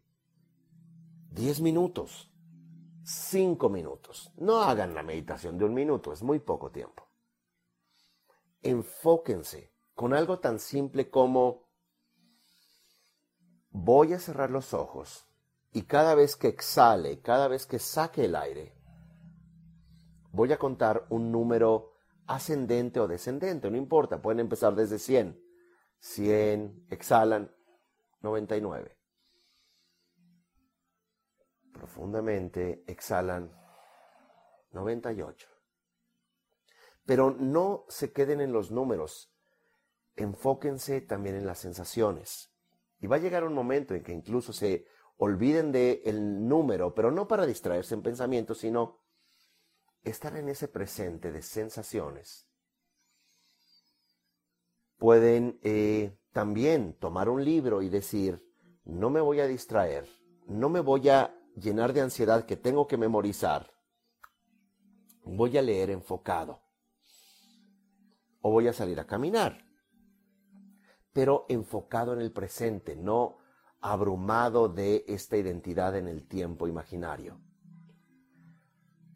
diez minutos, cinco minutos. No hagan la meditación de un minuto, es muy poco tiempo. Enfóquense con algo tan simple como voy a cerrar los ojos y cada vez que exhale, cada vez que saque el aire, voy a contar un número ascendente o descendente, no importa, pueden empezar desde 100. 100, exhalan, 99. Profundamente exhalan, 98. Pero no se queden en los números, enfóquense también en las sensaciones. Y va a llegar un momento en que incluso se olviden de el número, pero no para distraerse en pensamientos, sino estar en ese presente de sensaciones. Pueden eh, también tomar un libro y decir, no me voy a distraer, no me voy a llenar de ansiedad que tengo que memorizar, voy a leer enfocado o voy a salir a caminar pero enfocado en el presente, no abrumado de esta identidad en el tiempo imaginario.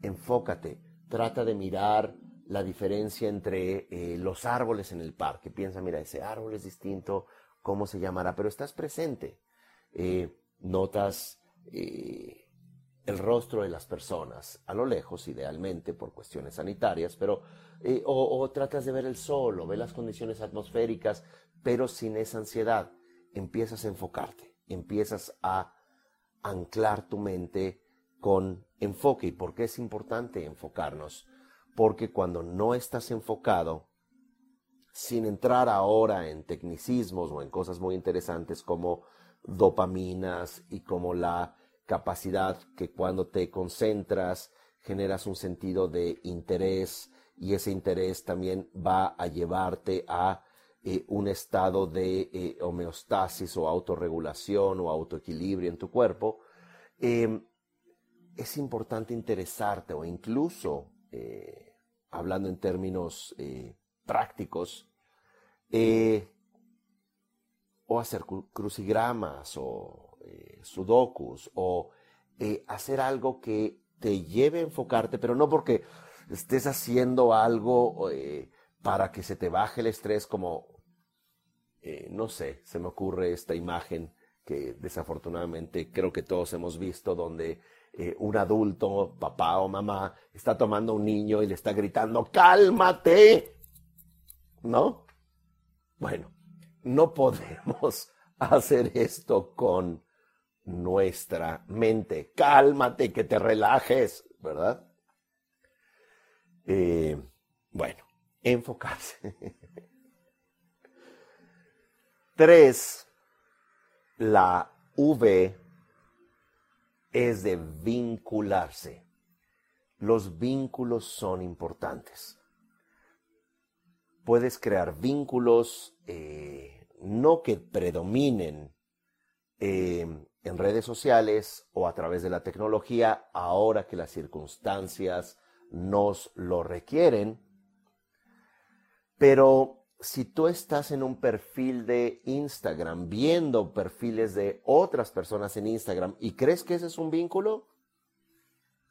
Enfócate, trata de mirar la diferencia entre eh, los árboles en el parque. Piensa, mira, ese árbol es distinto, ¿cómo se llamará? Pero estás presente. Eh, notas eh, el rostro de las personas a lo lejos, idealmente por cuestiones sanitarias, pero o, o, tratas de ver el sol o ver las condiciones atmosféricas pero sin esa ansiedad empiezas a enfocarte, empiezas a anclar tu mente con enfoque. ¿Y por qué es importante enfocarnos? Porque cuando no estás enfocado, sin entrar ahora en tecnicismos o en cosas muy interesantes como dopaminas y como la capacidad que cuando te concentras generas un sentido de interés y ese interés también va a llevarte a eh, un estado de eh, homeostasis o autorregulación o autoequilibrio en tu cuerpo, em, es importante interesarte o incluso, eh, hablando en términos prácticos, o hacer crucigramas o sudokus o hacer algo que te lleve a enfocarte, pero no porque estés haciendo algo para que se te baje el estrés como eh, no sé, se me ocurre esta imagen que desafortunadamente creo que todos hemos visto, donde eh, un adulto, papá o mamá, está tomando a un niño y le está gritando, cálmate, ¿no? Bueno, no podemos (laughs) hacer esto con nuestra mente. Cálmate, que te relajes, ¿verdad? Eh, bueno, enfocarse. (laughs) Tres, la V es de vincularse. Los vínculos son importantes. Puedes crear vínculos eh, no que predominen eh, en redes sociales o a través de la tecnología ahora que las circunstancias nos lo requieren, pero si tú estás en un perfil de Instagram viendo perfiles de otras personas en Instagram y crees que ese es un vínculo,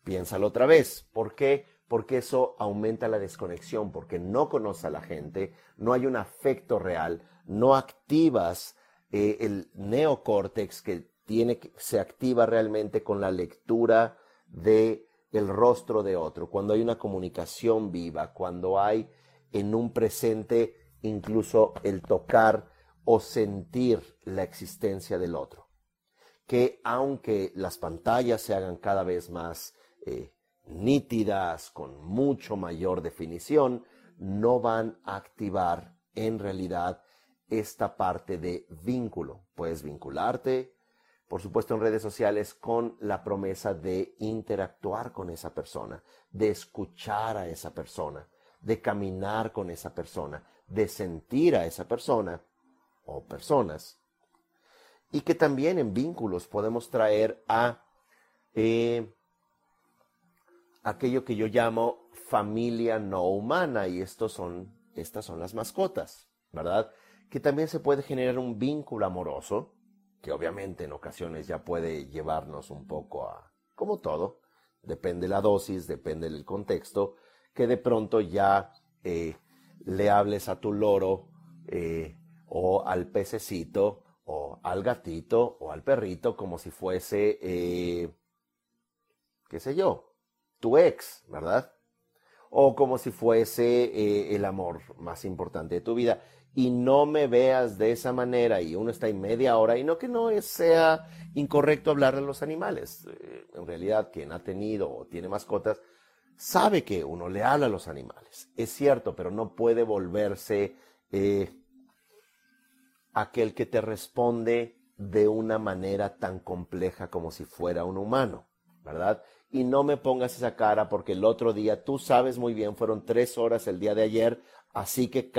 piénsalo otra vez. ¿Por qué? Porque eso aumenta la desconexión, porque no conoces a la gente, no hay un afecto real, no activas eh, el neocórtex que tiene que, se activa realmente con la lectura de el rostro de otro, cuando hay una comunicación viva, cuando hay en un presente incluso el tocar o sentir la existencia del otro. Que aunque las pantallas se hagan cada vez más eh, nítidas, con mucho mayor definición, no van a activar en realidad esta parte de vínculo. Puedes vincularte, por supuesto, en redes sociales con la promesa de interactuar con esa persona, de escuchar a esa persona, de caminar con esa persona, de sentir a esa persona o personas. Y que también en vínculos podemos traer a eh, aquello que yo llamo familia no humana y estos son, estas son las mascotas, ¿verdad? Que también se puede generar un vínculo amoroso, que obviamente en ocasiones ya puede llevarnos un poco a, como todo, depende la dosis, depende del contexto, que de pronto ya eh, le hables a tu loro eh, o al pececito o al gatito o al perrito como si fuese, eh, qué sé yo, tu ex, ¿verdad? O como si fuese el amor más importante de tu vida. Y no me veas de esa manera y uno está en media hora y no que no sea incorrecto hablar de los animales. en realidad, quien ha tenido o tiene mascotas, sabe que uno le habla a los animales, es cierto, pero no puede volverse eh, aquel que te responde de una manera tan compleja como si fuera un humano, ¿verdad? Y no me pongas esa cara porque el otro día, tú sabes muy bien, fueron tres horas el día de ayer, así que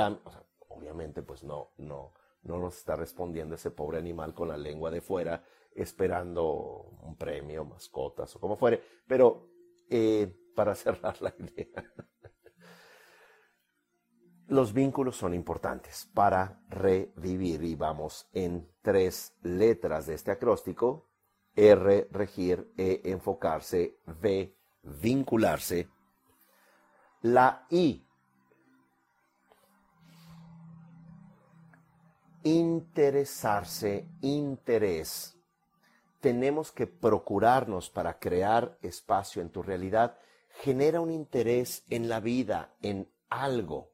obviamente pues no, no, no nos está respondiendo ese pobre animal con la lengua de fuera, esperando un premio, mascotas o como fuere, pero eh, para (laughs) cerrar la idea. Los vínculos son importantes para revivir y vamos en tres letras de este acróstico. R, regir, E, enfocarse, V, vincularse. La I, interesarse, interés. Tenemos que procurarnos para crear espacio en tu realidad genera un interés en la vida, en algo.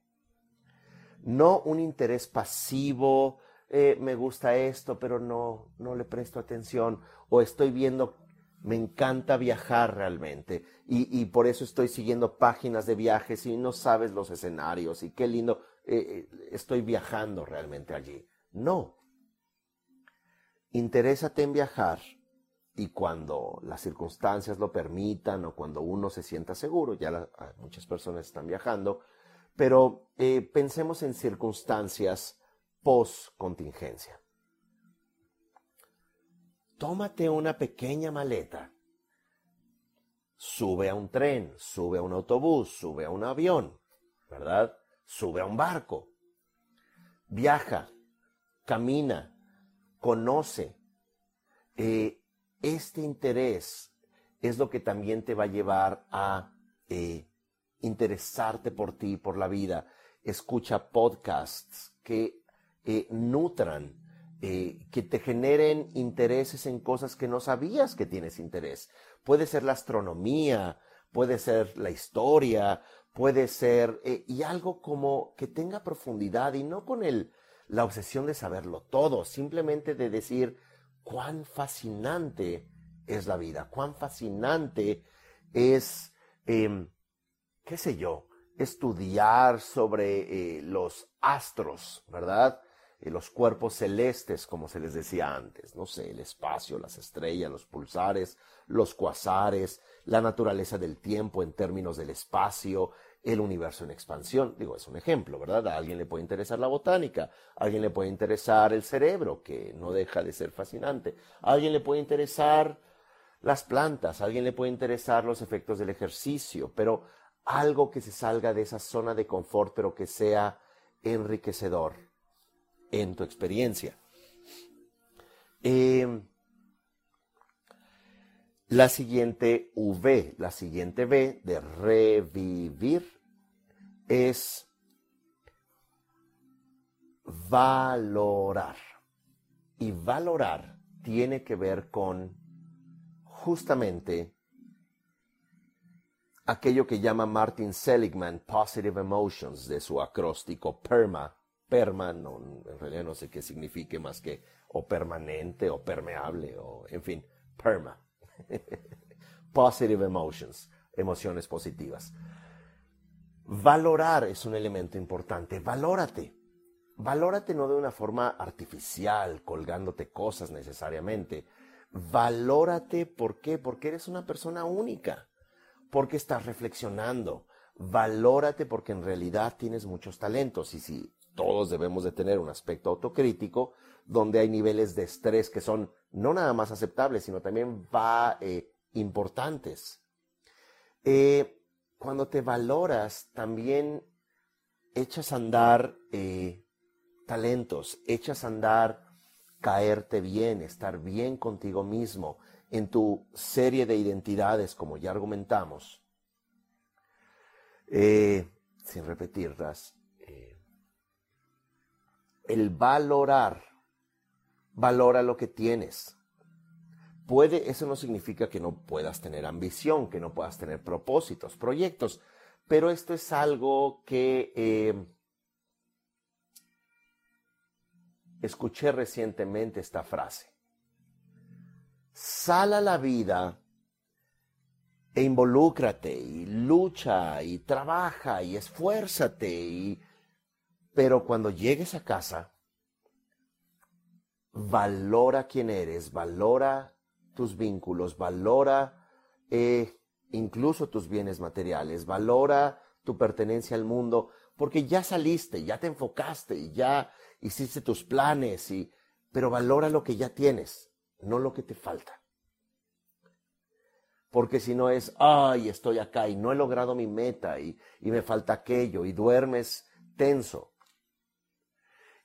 No un interés pasivo, eh, me gusta esto, pero no, no le presto atención, o estoy viendo Me encanta viajar realmente y, por eso estoy siguiendo páginas de viajes y no sabes los escenarios y qué lindo, eh, eh, estoy viajando realmente allí. No. Interésate en viajar y cuando las circunstancias lo permitan o cuando uno se sienta seguro, ya muchas personas están viajando, pero eh, pensemos en circunstancias post contingencia. Tómate una pequeña maleta, sube a un tren, sube a un autobús, sube a un avión, ¿verdad? Sube a un barco, viaja, camina, conoce. Eh, este interés es lo que también te va a llevar a eh, interesarte por ti, por la vida. Escucha podcasts que eh, nutran, que te generen intereses en cosas que no sabías que tienes interés. Puede ser la astronomía, puede ser la historia, puede ser, y algo como que tenga profundidad y no con el, la obsesión de saberlo todo, simplemente de decir, cuán fascinante es la vida, cuán fascinante es, em, qué sé yo, estudiar sobre eh, los astros, ¿verdad? Eh, los cuerpos celestes, como se les decía antes, no sé, el espacio, las estrellas, los pulsares, los cuasares, la naturaleza del tiempo en términos del espacio, el universo en expansión. Digo, es un ejemplo, ¿verdad? A alguien le puede interesar la botánica, a alguien le puede interesar el cerebro, que no deja de ser fascinante, a alguien le puede interesar las plantas, a alguien le puede interesar los efectos del ejercicio, pero algo que se salga de esa zona de confort, pero que sea enriquecedor en tu experiencia. Eh, la siguiente V, la siguiente V de revivir es valorar. Y valorar tiene que ver con justamente aquello que llama Martin Seligman Positive Emotions de su acróstico PERMA. PERMA, no, en realidad no sé qué signifique más que o permanente o permeable o en fin, PERMA. (laughs) Positive emotions, emociones positivas. Valorar es un elemento importante. Valórate. Valórate no de una forma artificial, colgándote cosas necesariamente. Valórate, ¿por qué? Porque eres una persona única. Porque estás reflexionando. Valórate porque en realidad tienes muchos talentos. Y si todos debemos de tener un aspecto autocrítico, donde hay niveles de estrés que son no nada más aceptables, sino también va eh, importantes. Eh, cuando te valoras, también echas a andar eh, talentos, echas a andar caerte bien, estar bien contigo mismo en tu serie de identidades, como ya argumentamos, sin repetirlas. el valorar valora lo que tienes. Puede, eso no significa que no puedas tener ambición, que no puedas tener propósitos, proyectos, pero esto es algo que eh, escuché recientemente esta frase. Sal a la vida e involúcrate y lucha y trabaja y esfuérzate y pero cuando llegues a casa valora quién eres, valora tus vínculos, valora eh, incluso tus bienes materiales, valora tu pertenencia al mundo, porque ya saliste, ya te enfocaste y ya hiciste tus planes, y, pero valora lo que ya tienes, no lo que te falta. Porque si no es, ay, estoy acá y no he logrado mi meta y, y me falta aquello y duermes tenso.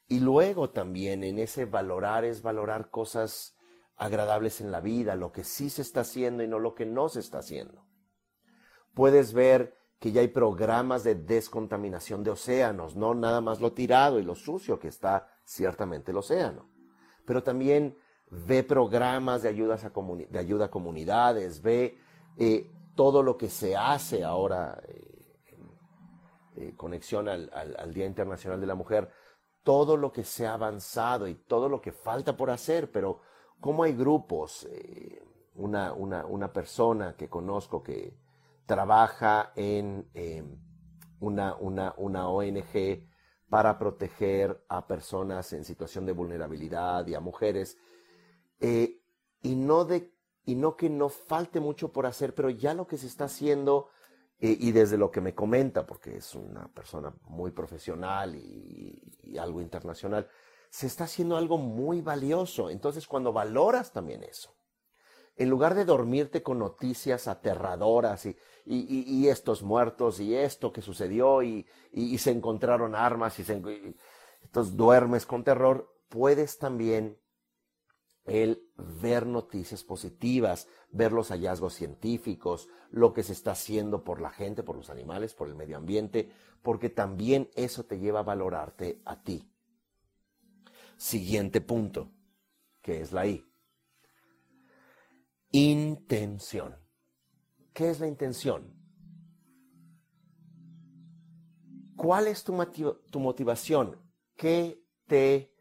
Y luego también en ese valorar es valorar cosas agradables en la vida, lo que sí se está haciendo y no lo que no se está haciendo. Puedes ver que ya hay programas de descontaminación de océanos, no nada más lo tirado y lo sucio que está ciertamente el océano, pero también ve programas de, ayudas a de ayuda a comunidades, ve eh, todo lo que se hace ahora eh, eh, conexión al Día Internacional de la Mujer todo lo que se ha avanzado y todo lo que falta por hacer, pero cómo hay grupos, eh, una, una, persona que conozco que trabaja en em, una, una, una ONG para proteger a personas en situación de vulnerabilidad y a mujeres. Eh, y, no de, y no que no falte mucho por hacer, pero ya lo que se está haciendo eh, y desde lo que me comenta, porque es una persona muy profesional y, algo internacional, se está haciendo algo muy valioso. Entonces, cuando valoras también eso, en lugar de dormirte con noticias aterradoras y, y, estos muertos y esto que sucedió y, se encontraron armas y, se, entonces duermes con terror, puedes también el ver noticias positivas, ver los hallazgos científicos, lo que se está haciendo por la gente, por los animales, por el medio ambiente, porque también eso te lleva a valorarte a ti. Siguiente punto, que es la I. Intención. ¿Qué es la intención? ¿Cuál es tu, motivación? ¿Qué te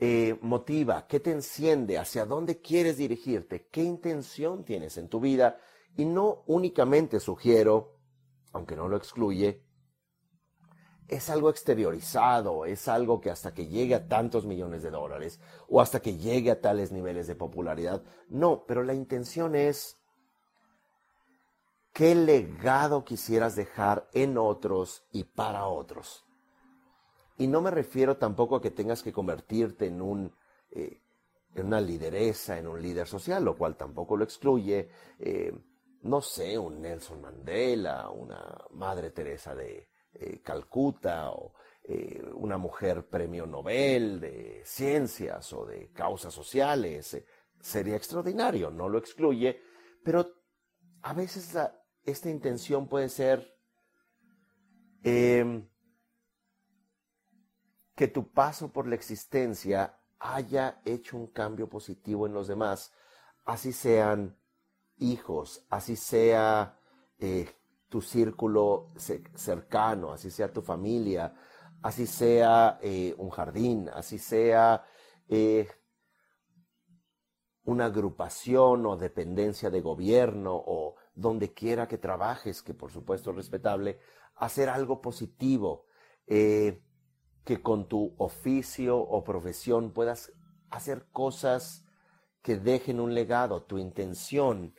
eh, motiva? ¿Qué te enciende? ¿Hacia dónde quieres dirigirte? ¿Qué intención tienes en tu vida? Y no únicamente sugiero, aunque no lo excluye, es algo exteriorizado, es algo que hasta que llegue a tantos millones de dólares o hasta que llegue a tales niveles de popularidad. No, pero la intención es qué legado quisieras dejar en otros y para otros. Y no me refiero tampoco a que tengas que convertirte en un... Eh, en una lideresa, en un líder social, lo cual tampoco lo excluye, eh, no sé, un Nelson Mandela, una Madre Teresa de eh, Calcuta o una mujer premio Nobel de ciencias o de causas sociales. sería extraordinario, no lo excluye, pero a veces esta intención puede ser em, que tu paso por la existencia haya hecho un cambio positivo en los demás, así sean hijos, así sea eh, tu círculo cercano, así sea tu familia, así sea eh, un jardín, así sea eh, una agrupación o dependencia de gobierno o donde quiera que trabajes, que por supuesto es respetable, hacer algo positivo, que con tu oficio o profesión puedas hacer cosas que dejen un legado. Tu intención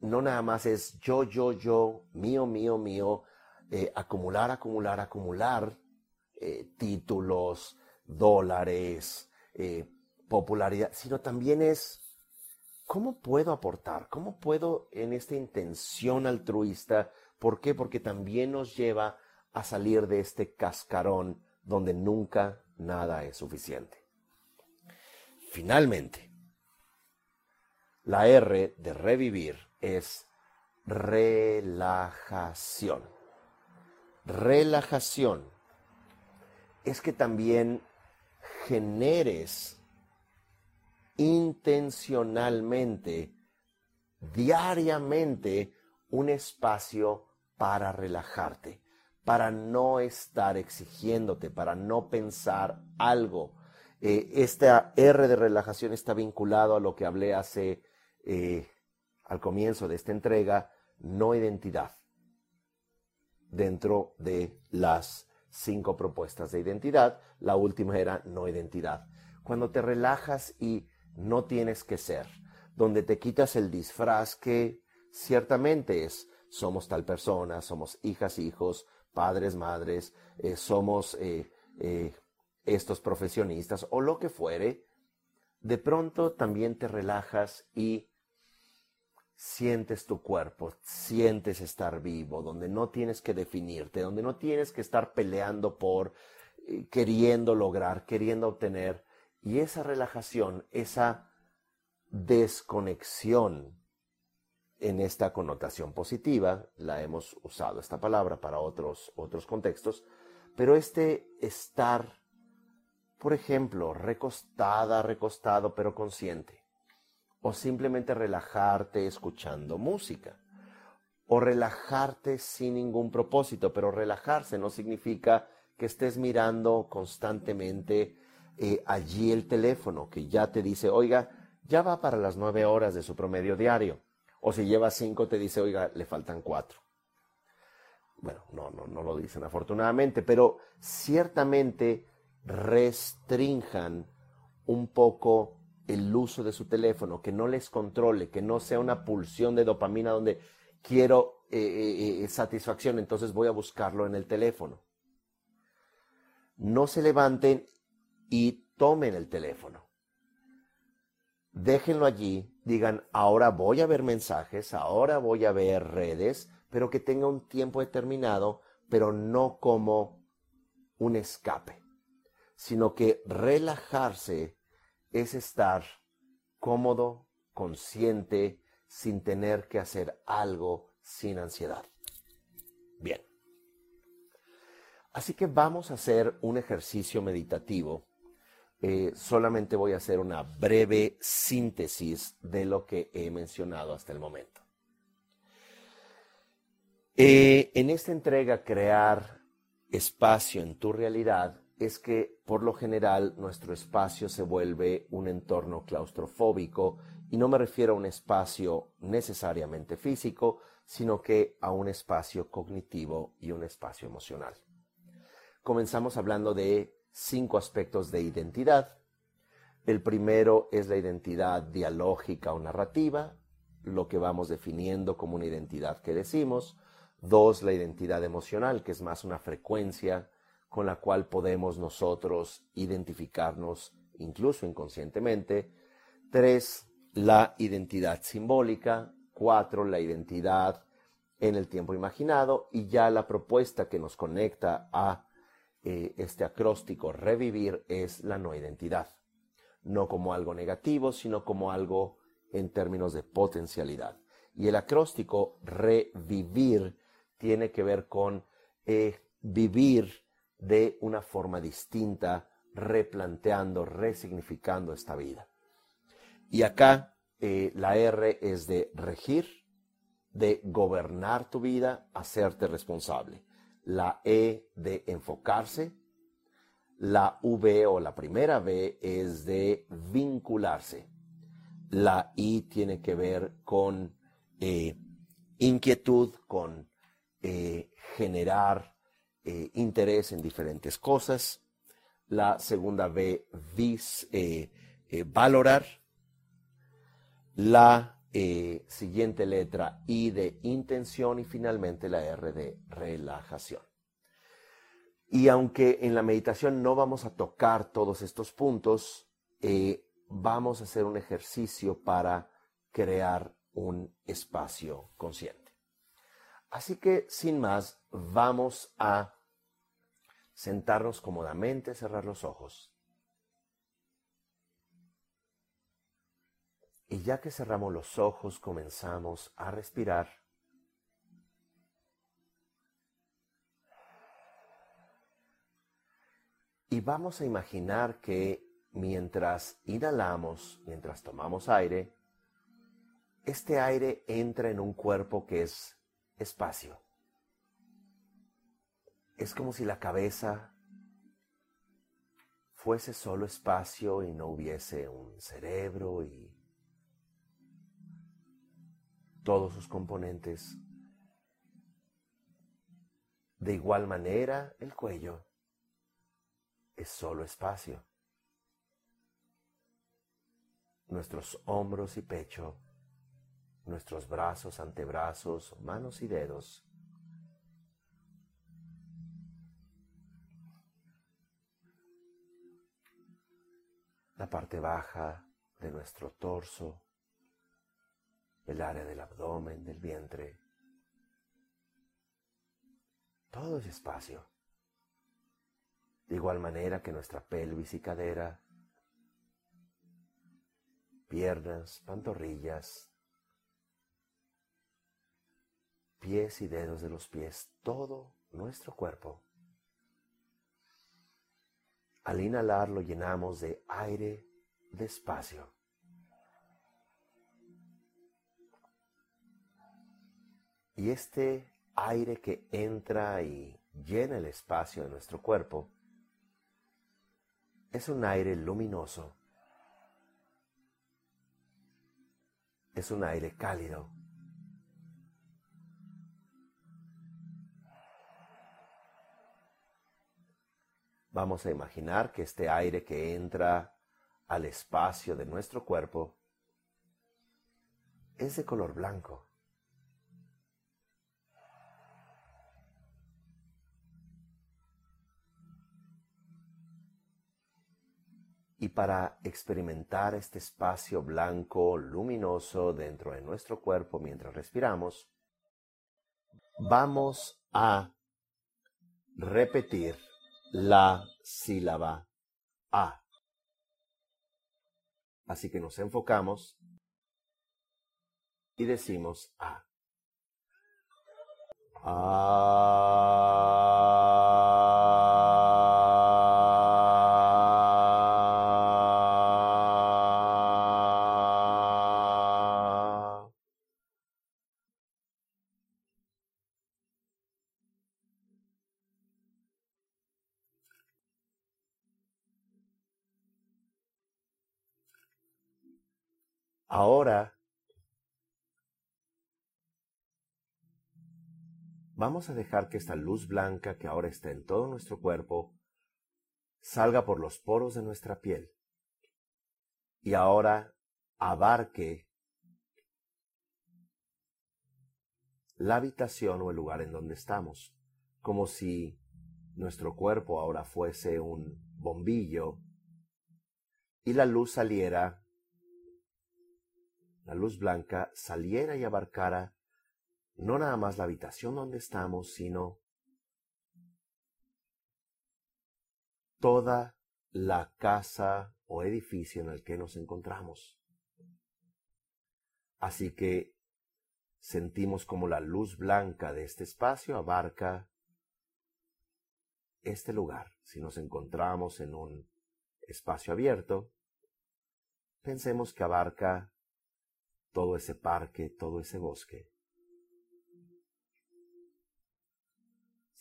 no nada más es yo, yo, yo, mío, mío, mío, eh, acumular, acumular, acumular eh, títulos, dólares, popularidad, sino también es ¿cómo puedo aportar? ¿Cómo puedo en esta intención altruista? ¿Por qué? Porque también nos lleva a salir de este cascarón donde nunca nada es suficiente. Finalmente, la R de revivir es relajación. Relajación es que también generes intencionalmente, diariamente, un espacio para relajarte, para no estar exigiéndote, para no pensar algo. Eh, esta R de relajación está vinculado a lo que hablé hace eh, al comienzo de esta entrega, no identidad, dentro de las cinco propuestas de identidad. La última era no identidad. Cuando te relajas y no tienes que ser, donde te quitas el disfraz que ciertamente es, somos tal persona, somos hijas, hijos, padres, madres, eh, somos eh, eh, estos profesionistas o lo que fuere, de pronto también te relajas y sientes tu cuerpo, sientes estar vivo, donde no tienes que definirte, donde no tienes que estar peleando por, queriendo lograr, queriendo obtener, y esa relajación, esa desconexión en esta connotación positiva, la hemos usado esta palabra para otros, otros contextos, pero este estar, por ejemplo, recostada, recostado, pero consciente, o simplemente relajarte escuchando música, o relajarte sin ningún propósito, pero relajarse no significa que estés mirando constantemente eh, allí el teléfono que ya te dice, oiga, ya va para las nueve horas de su promedio diario. O si lleva cinco, te dice, oiga, le faltan cuatro. Bueno, no, no, no lo dicen afortunadamente, pero ciertamente restrinjan un poco el uso de su teléfono, que no les controle, que no sea una pulsión de dopamina donde quiero eh, eh, eh, satisfacción, entonces voy a buscarlo en el teléfono. No se levanten y tomen el teléfono. Déjenlo allí, digan, ahora voy a ver mensajes, ahora voy a ver redes, pero que tenga un tiempo determinado, pero no como un escape, sino que relajarse es estar cómodo, consciente, sin tener que hacer algo, sin ansiedad. Bien. Así que vamos a hacer un ejercicio meditativo. Eh, solamente voy a hacer una breve síntesis de lo que he mencionado hasta el momento. Eh, en esta entrega, crear espacio en tu realidad es que por lo general nuestro espacio se vuelve un entorno claustrofóbico y no me refiero a un espacio necesariamente físico, sino que a un espacio cognitivo y un espacio emocional. Comenzamos hablando de cinco aspectos de identidad. El primero es la identidad dialógica o narrativa, lo que vamos definiendo como una identidad que decimos. Dos, la identidad emocional, que es más una frecuencia con la cual podemos nosotros identificarnos incluso inconscientemente. Tres, la identidad simbólica. Cuatro, la identidad en el tiempo imaginado. Y ya la propuesta que nos conecta a eh, este acróstico revivir es la no identidad. No como algo negativo, sino como algo en términos de potencialidad. Y el acróstico revivir tiene que ver con eh, vivir de una forma distinta, replanteando, resignificando esta vida. Y acá eh, la R es de regir, de gobernar tu vida, hacerte responsable. La E de enfocarse. La V o la primera V es de vincularse. La I tiene que ver con eh, inquietud, con eh, generar eh, interés en diferentes cosas. La segunda B, vis, valorar. La siguiente letra I de intención y finalmente la R de relajación. Y aunque en la meditación no vamos a tocar todos estos puntos, vamos a hacer un ejercicio para crear un espacio consciente. Así que, sin más, vamos a sentarnos cómodamente, cerrar los ojos. Y ya que cerramos los ojos, comenzamos a respirar. Y vamos a imaginar que mientras inhalamos, mientras tomamos aire, este aire entra en un cuerpo que es espacio. Es como si la cabeza fuese solo espacio y no hubiese un cerebro y todos sus componentes. De igual manera, el cuello es solo espacio. Nuestros hombros y pecho, nuestros brazos, antebrazos, manos y dedos la parte baja de nuestro torso, el área del abdomen, del vientre. Todo es espacio. De igual manera que nuestra pelvis y cadera, piernas, pantorrillas, pies y dedos de los pies, todo nuestro cuerpo al inhalar lo llenamos de aire despacio. Y este aire que entra y llena el espacio de nuestro cuerpo es un aire luminoso, es un aire cálido. Vamos a imaginar que este aire que entra al espacio de nuestro cuerpo es de color blanco. Y para experimentar este espacio blanco luminoso dentro de nuestro cuerpo mientras respiramos, vamos a repetir la sílaba A. Así que nos enfocamos y decimos A. Ahora vamos a dejar que esta luz blanca que ahora está en todo nuestro cuerpo salga por los poros de nuestra piel y ahora abarque la habitación o el lugar en donde estamos, como si nuestro cuerpo ahora fuese un bombillo y la luz saliera la luz blanca saliera y abarcara no nada más la habitación donde estamos, sino toda la casa o edificio en el que nos encontramos. Así que sentimos como la luz blanca de este espacio abarca este lugar. Si nos encontramos en un espacio abierto, pensemos que abarca todo ese parque, todo ese bosque.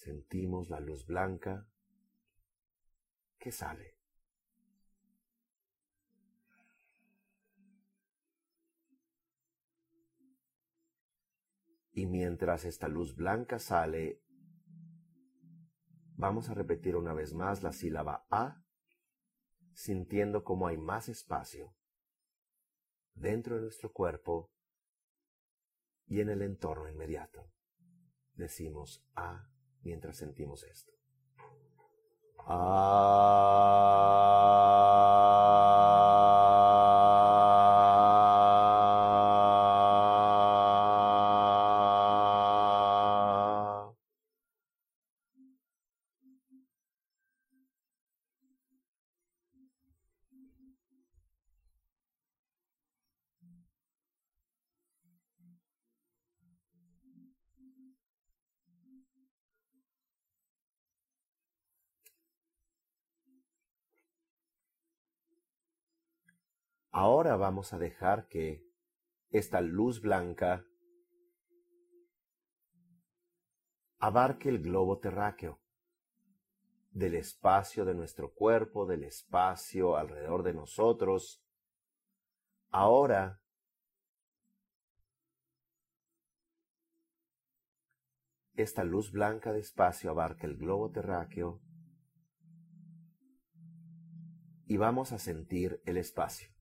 Sentimos la luz blanca que sale. Y mientras esta luz blanca sale, vamos a repetir una vez más la sílaba A, sintiendo como hay más espacio dentro de nuestro cuerpo y en el entorno inmediato. Decimos A mientras sentimos esto. Ahora vamos a dejar que esta luz blanca abarque el globo terráqueo del espacio de nuestro cuerpo, del espacio alrededor de nosotros. Ahora esta luz blanca de espacio abarca el globo terráqueo y vamos a sentir el espacio.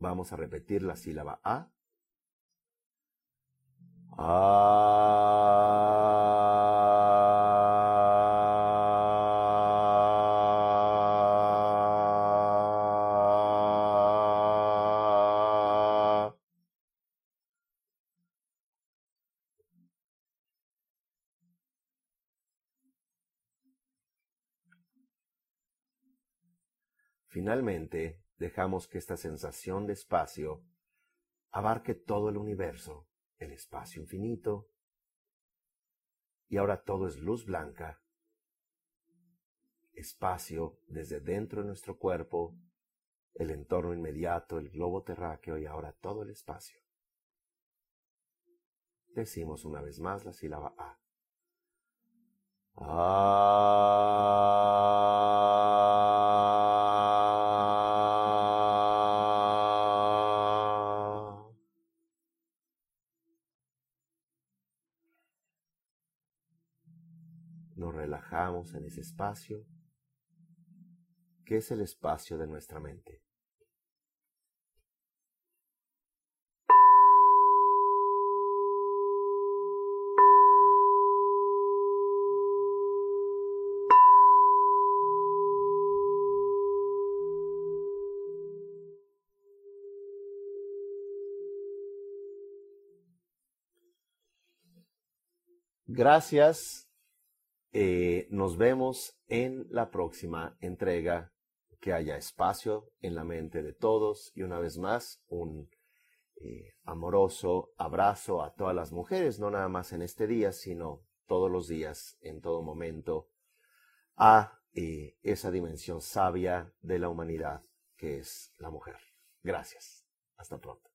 Vamos a repetir la sílaba A. Finalmente, dejamos que esta sensación de espacio abarque todo el universo, el espacio infinito, y ahora todo es luz blanca, espacio desde dentro de nuestro cuerpo, el entorno inmediato, el globo terráqueo y ahora todo el espacio. Decimos una vez más la sílaba A. A. ese espacio, que es el espacio de nuestra mente. Gracias. Eh, nos vemos en la próxima entrega. Que haya espacio en la mente de todos. Y una vez más, un eh, amoroso abrazo a todas las mujeres, no nada más en este día, sino todos los días, en todo momento, a eh, esa dimensión sabia de la humanidad que es la mujer. Gracias. Hasta pronto.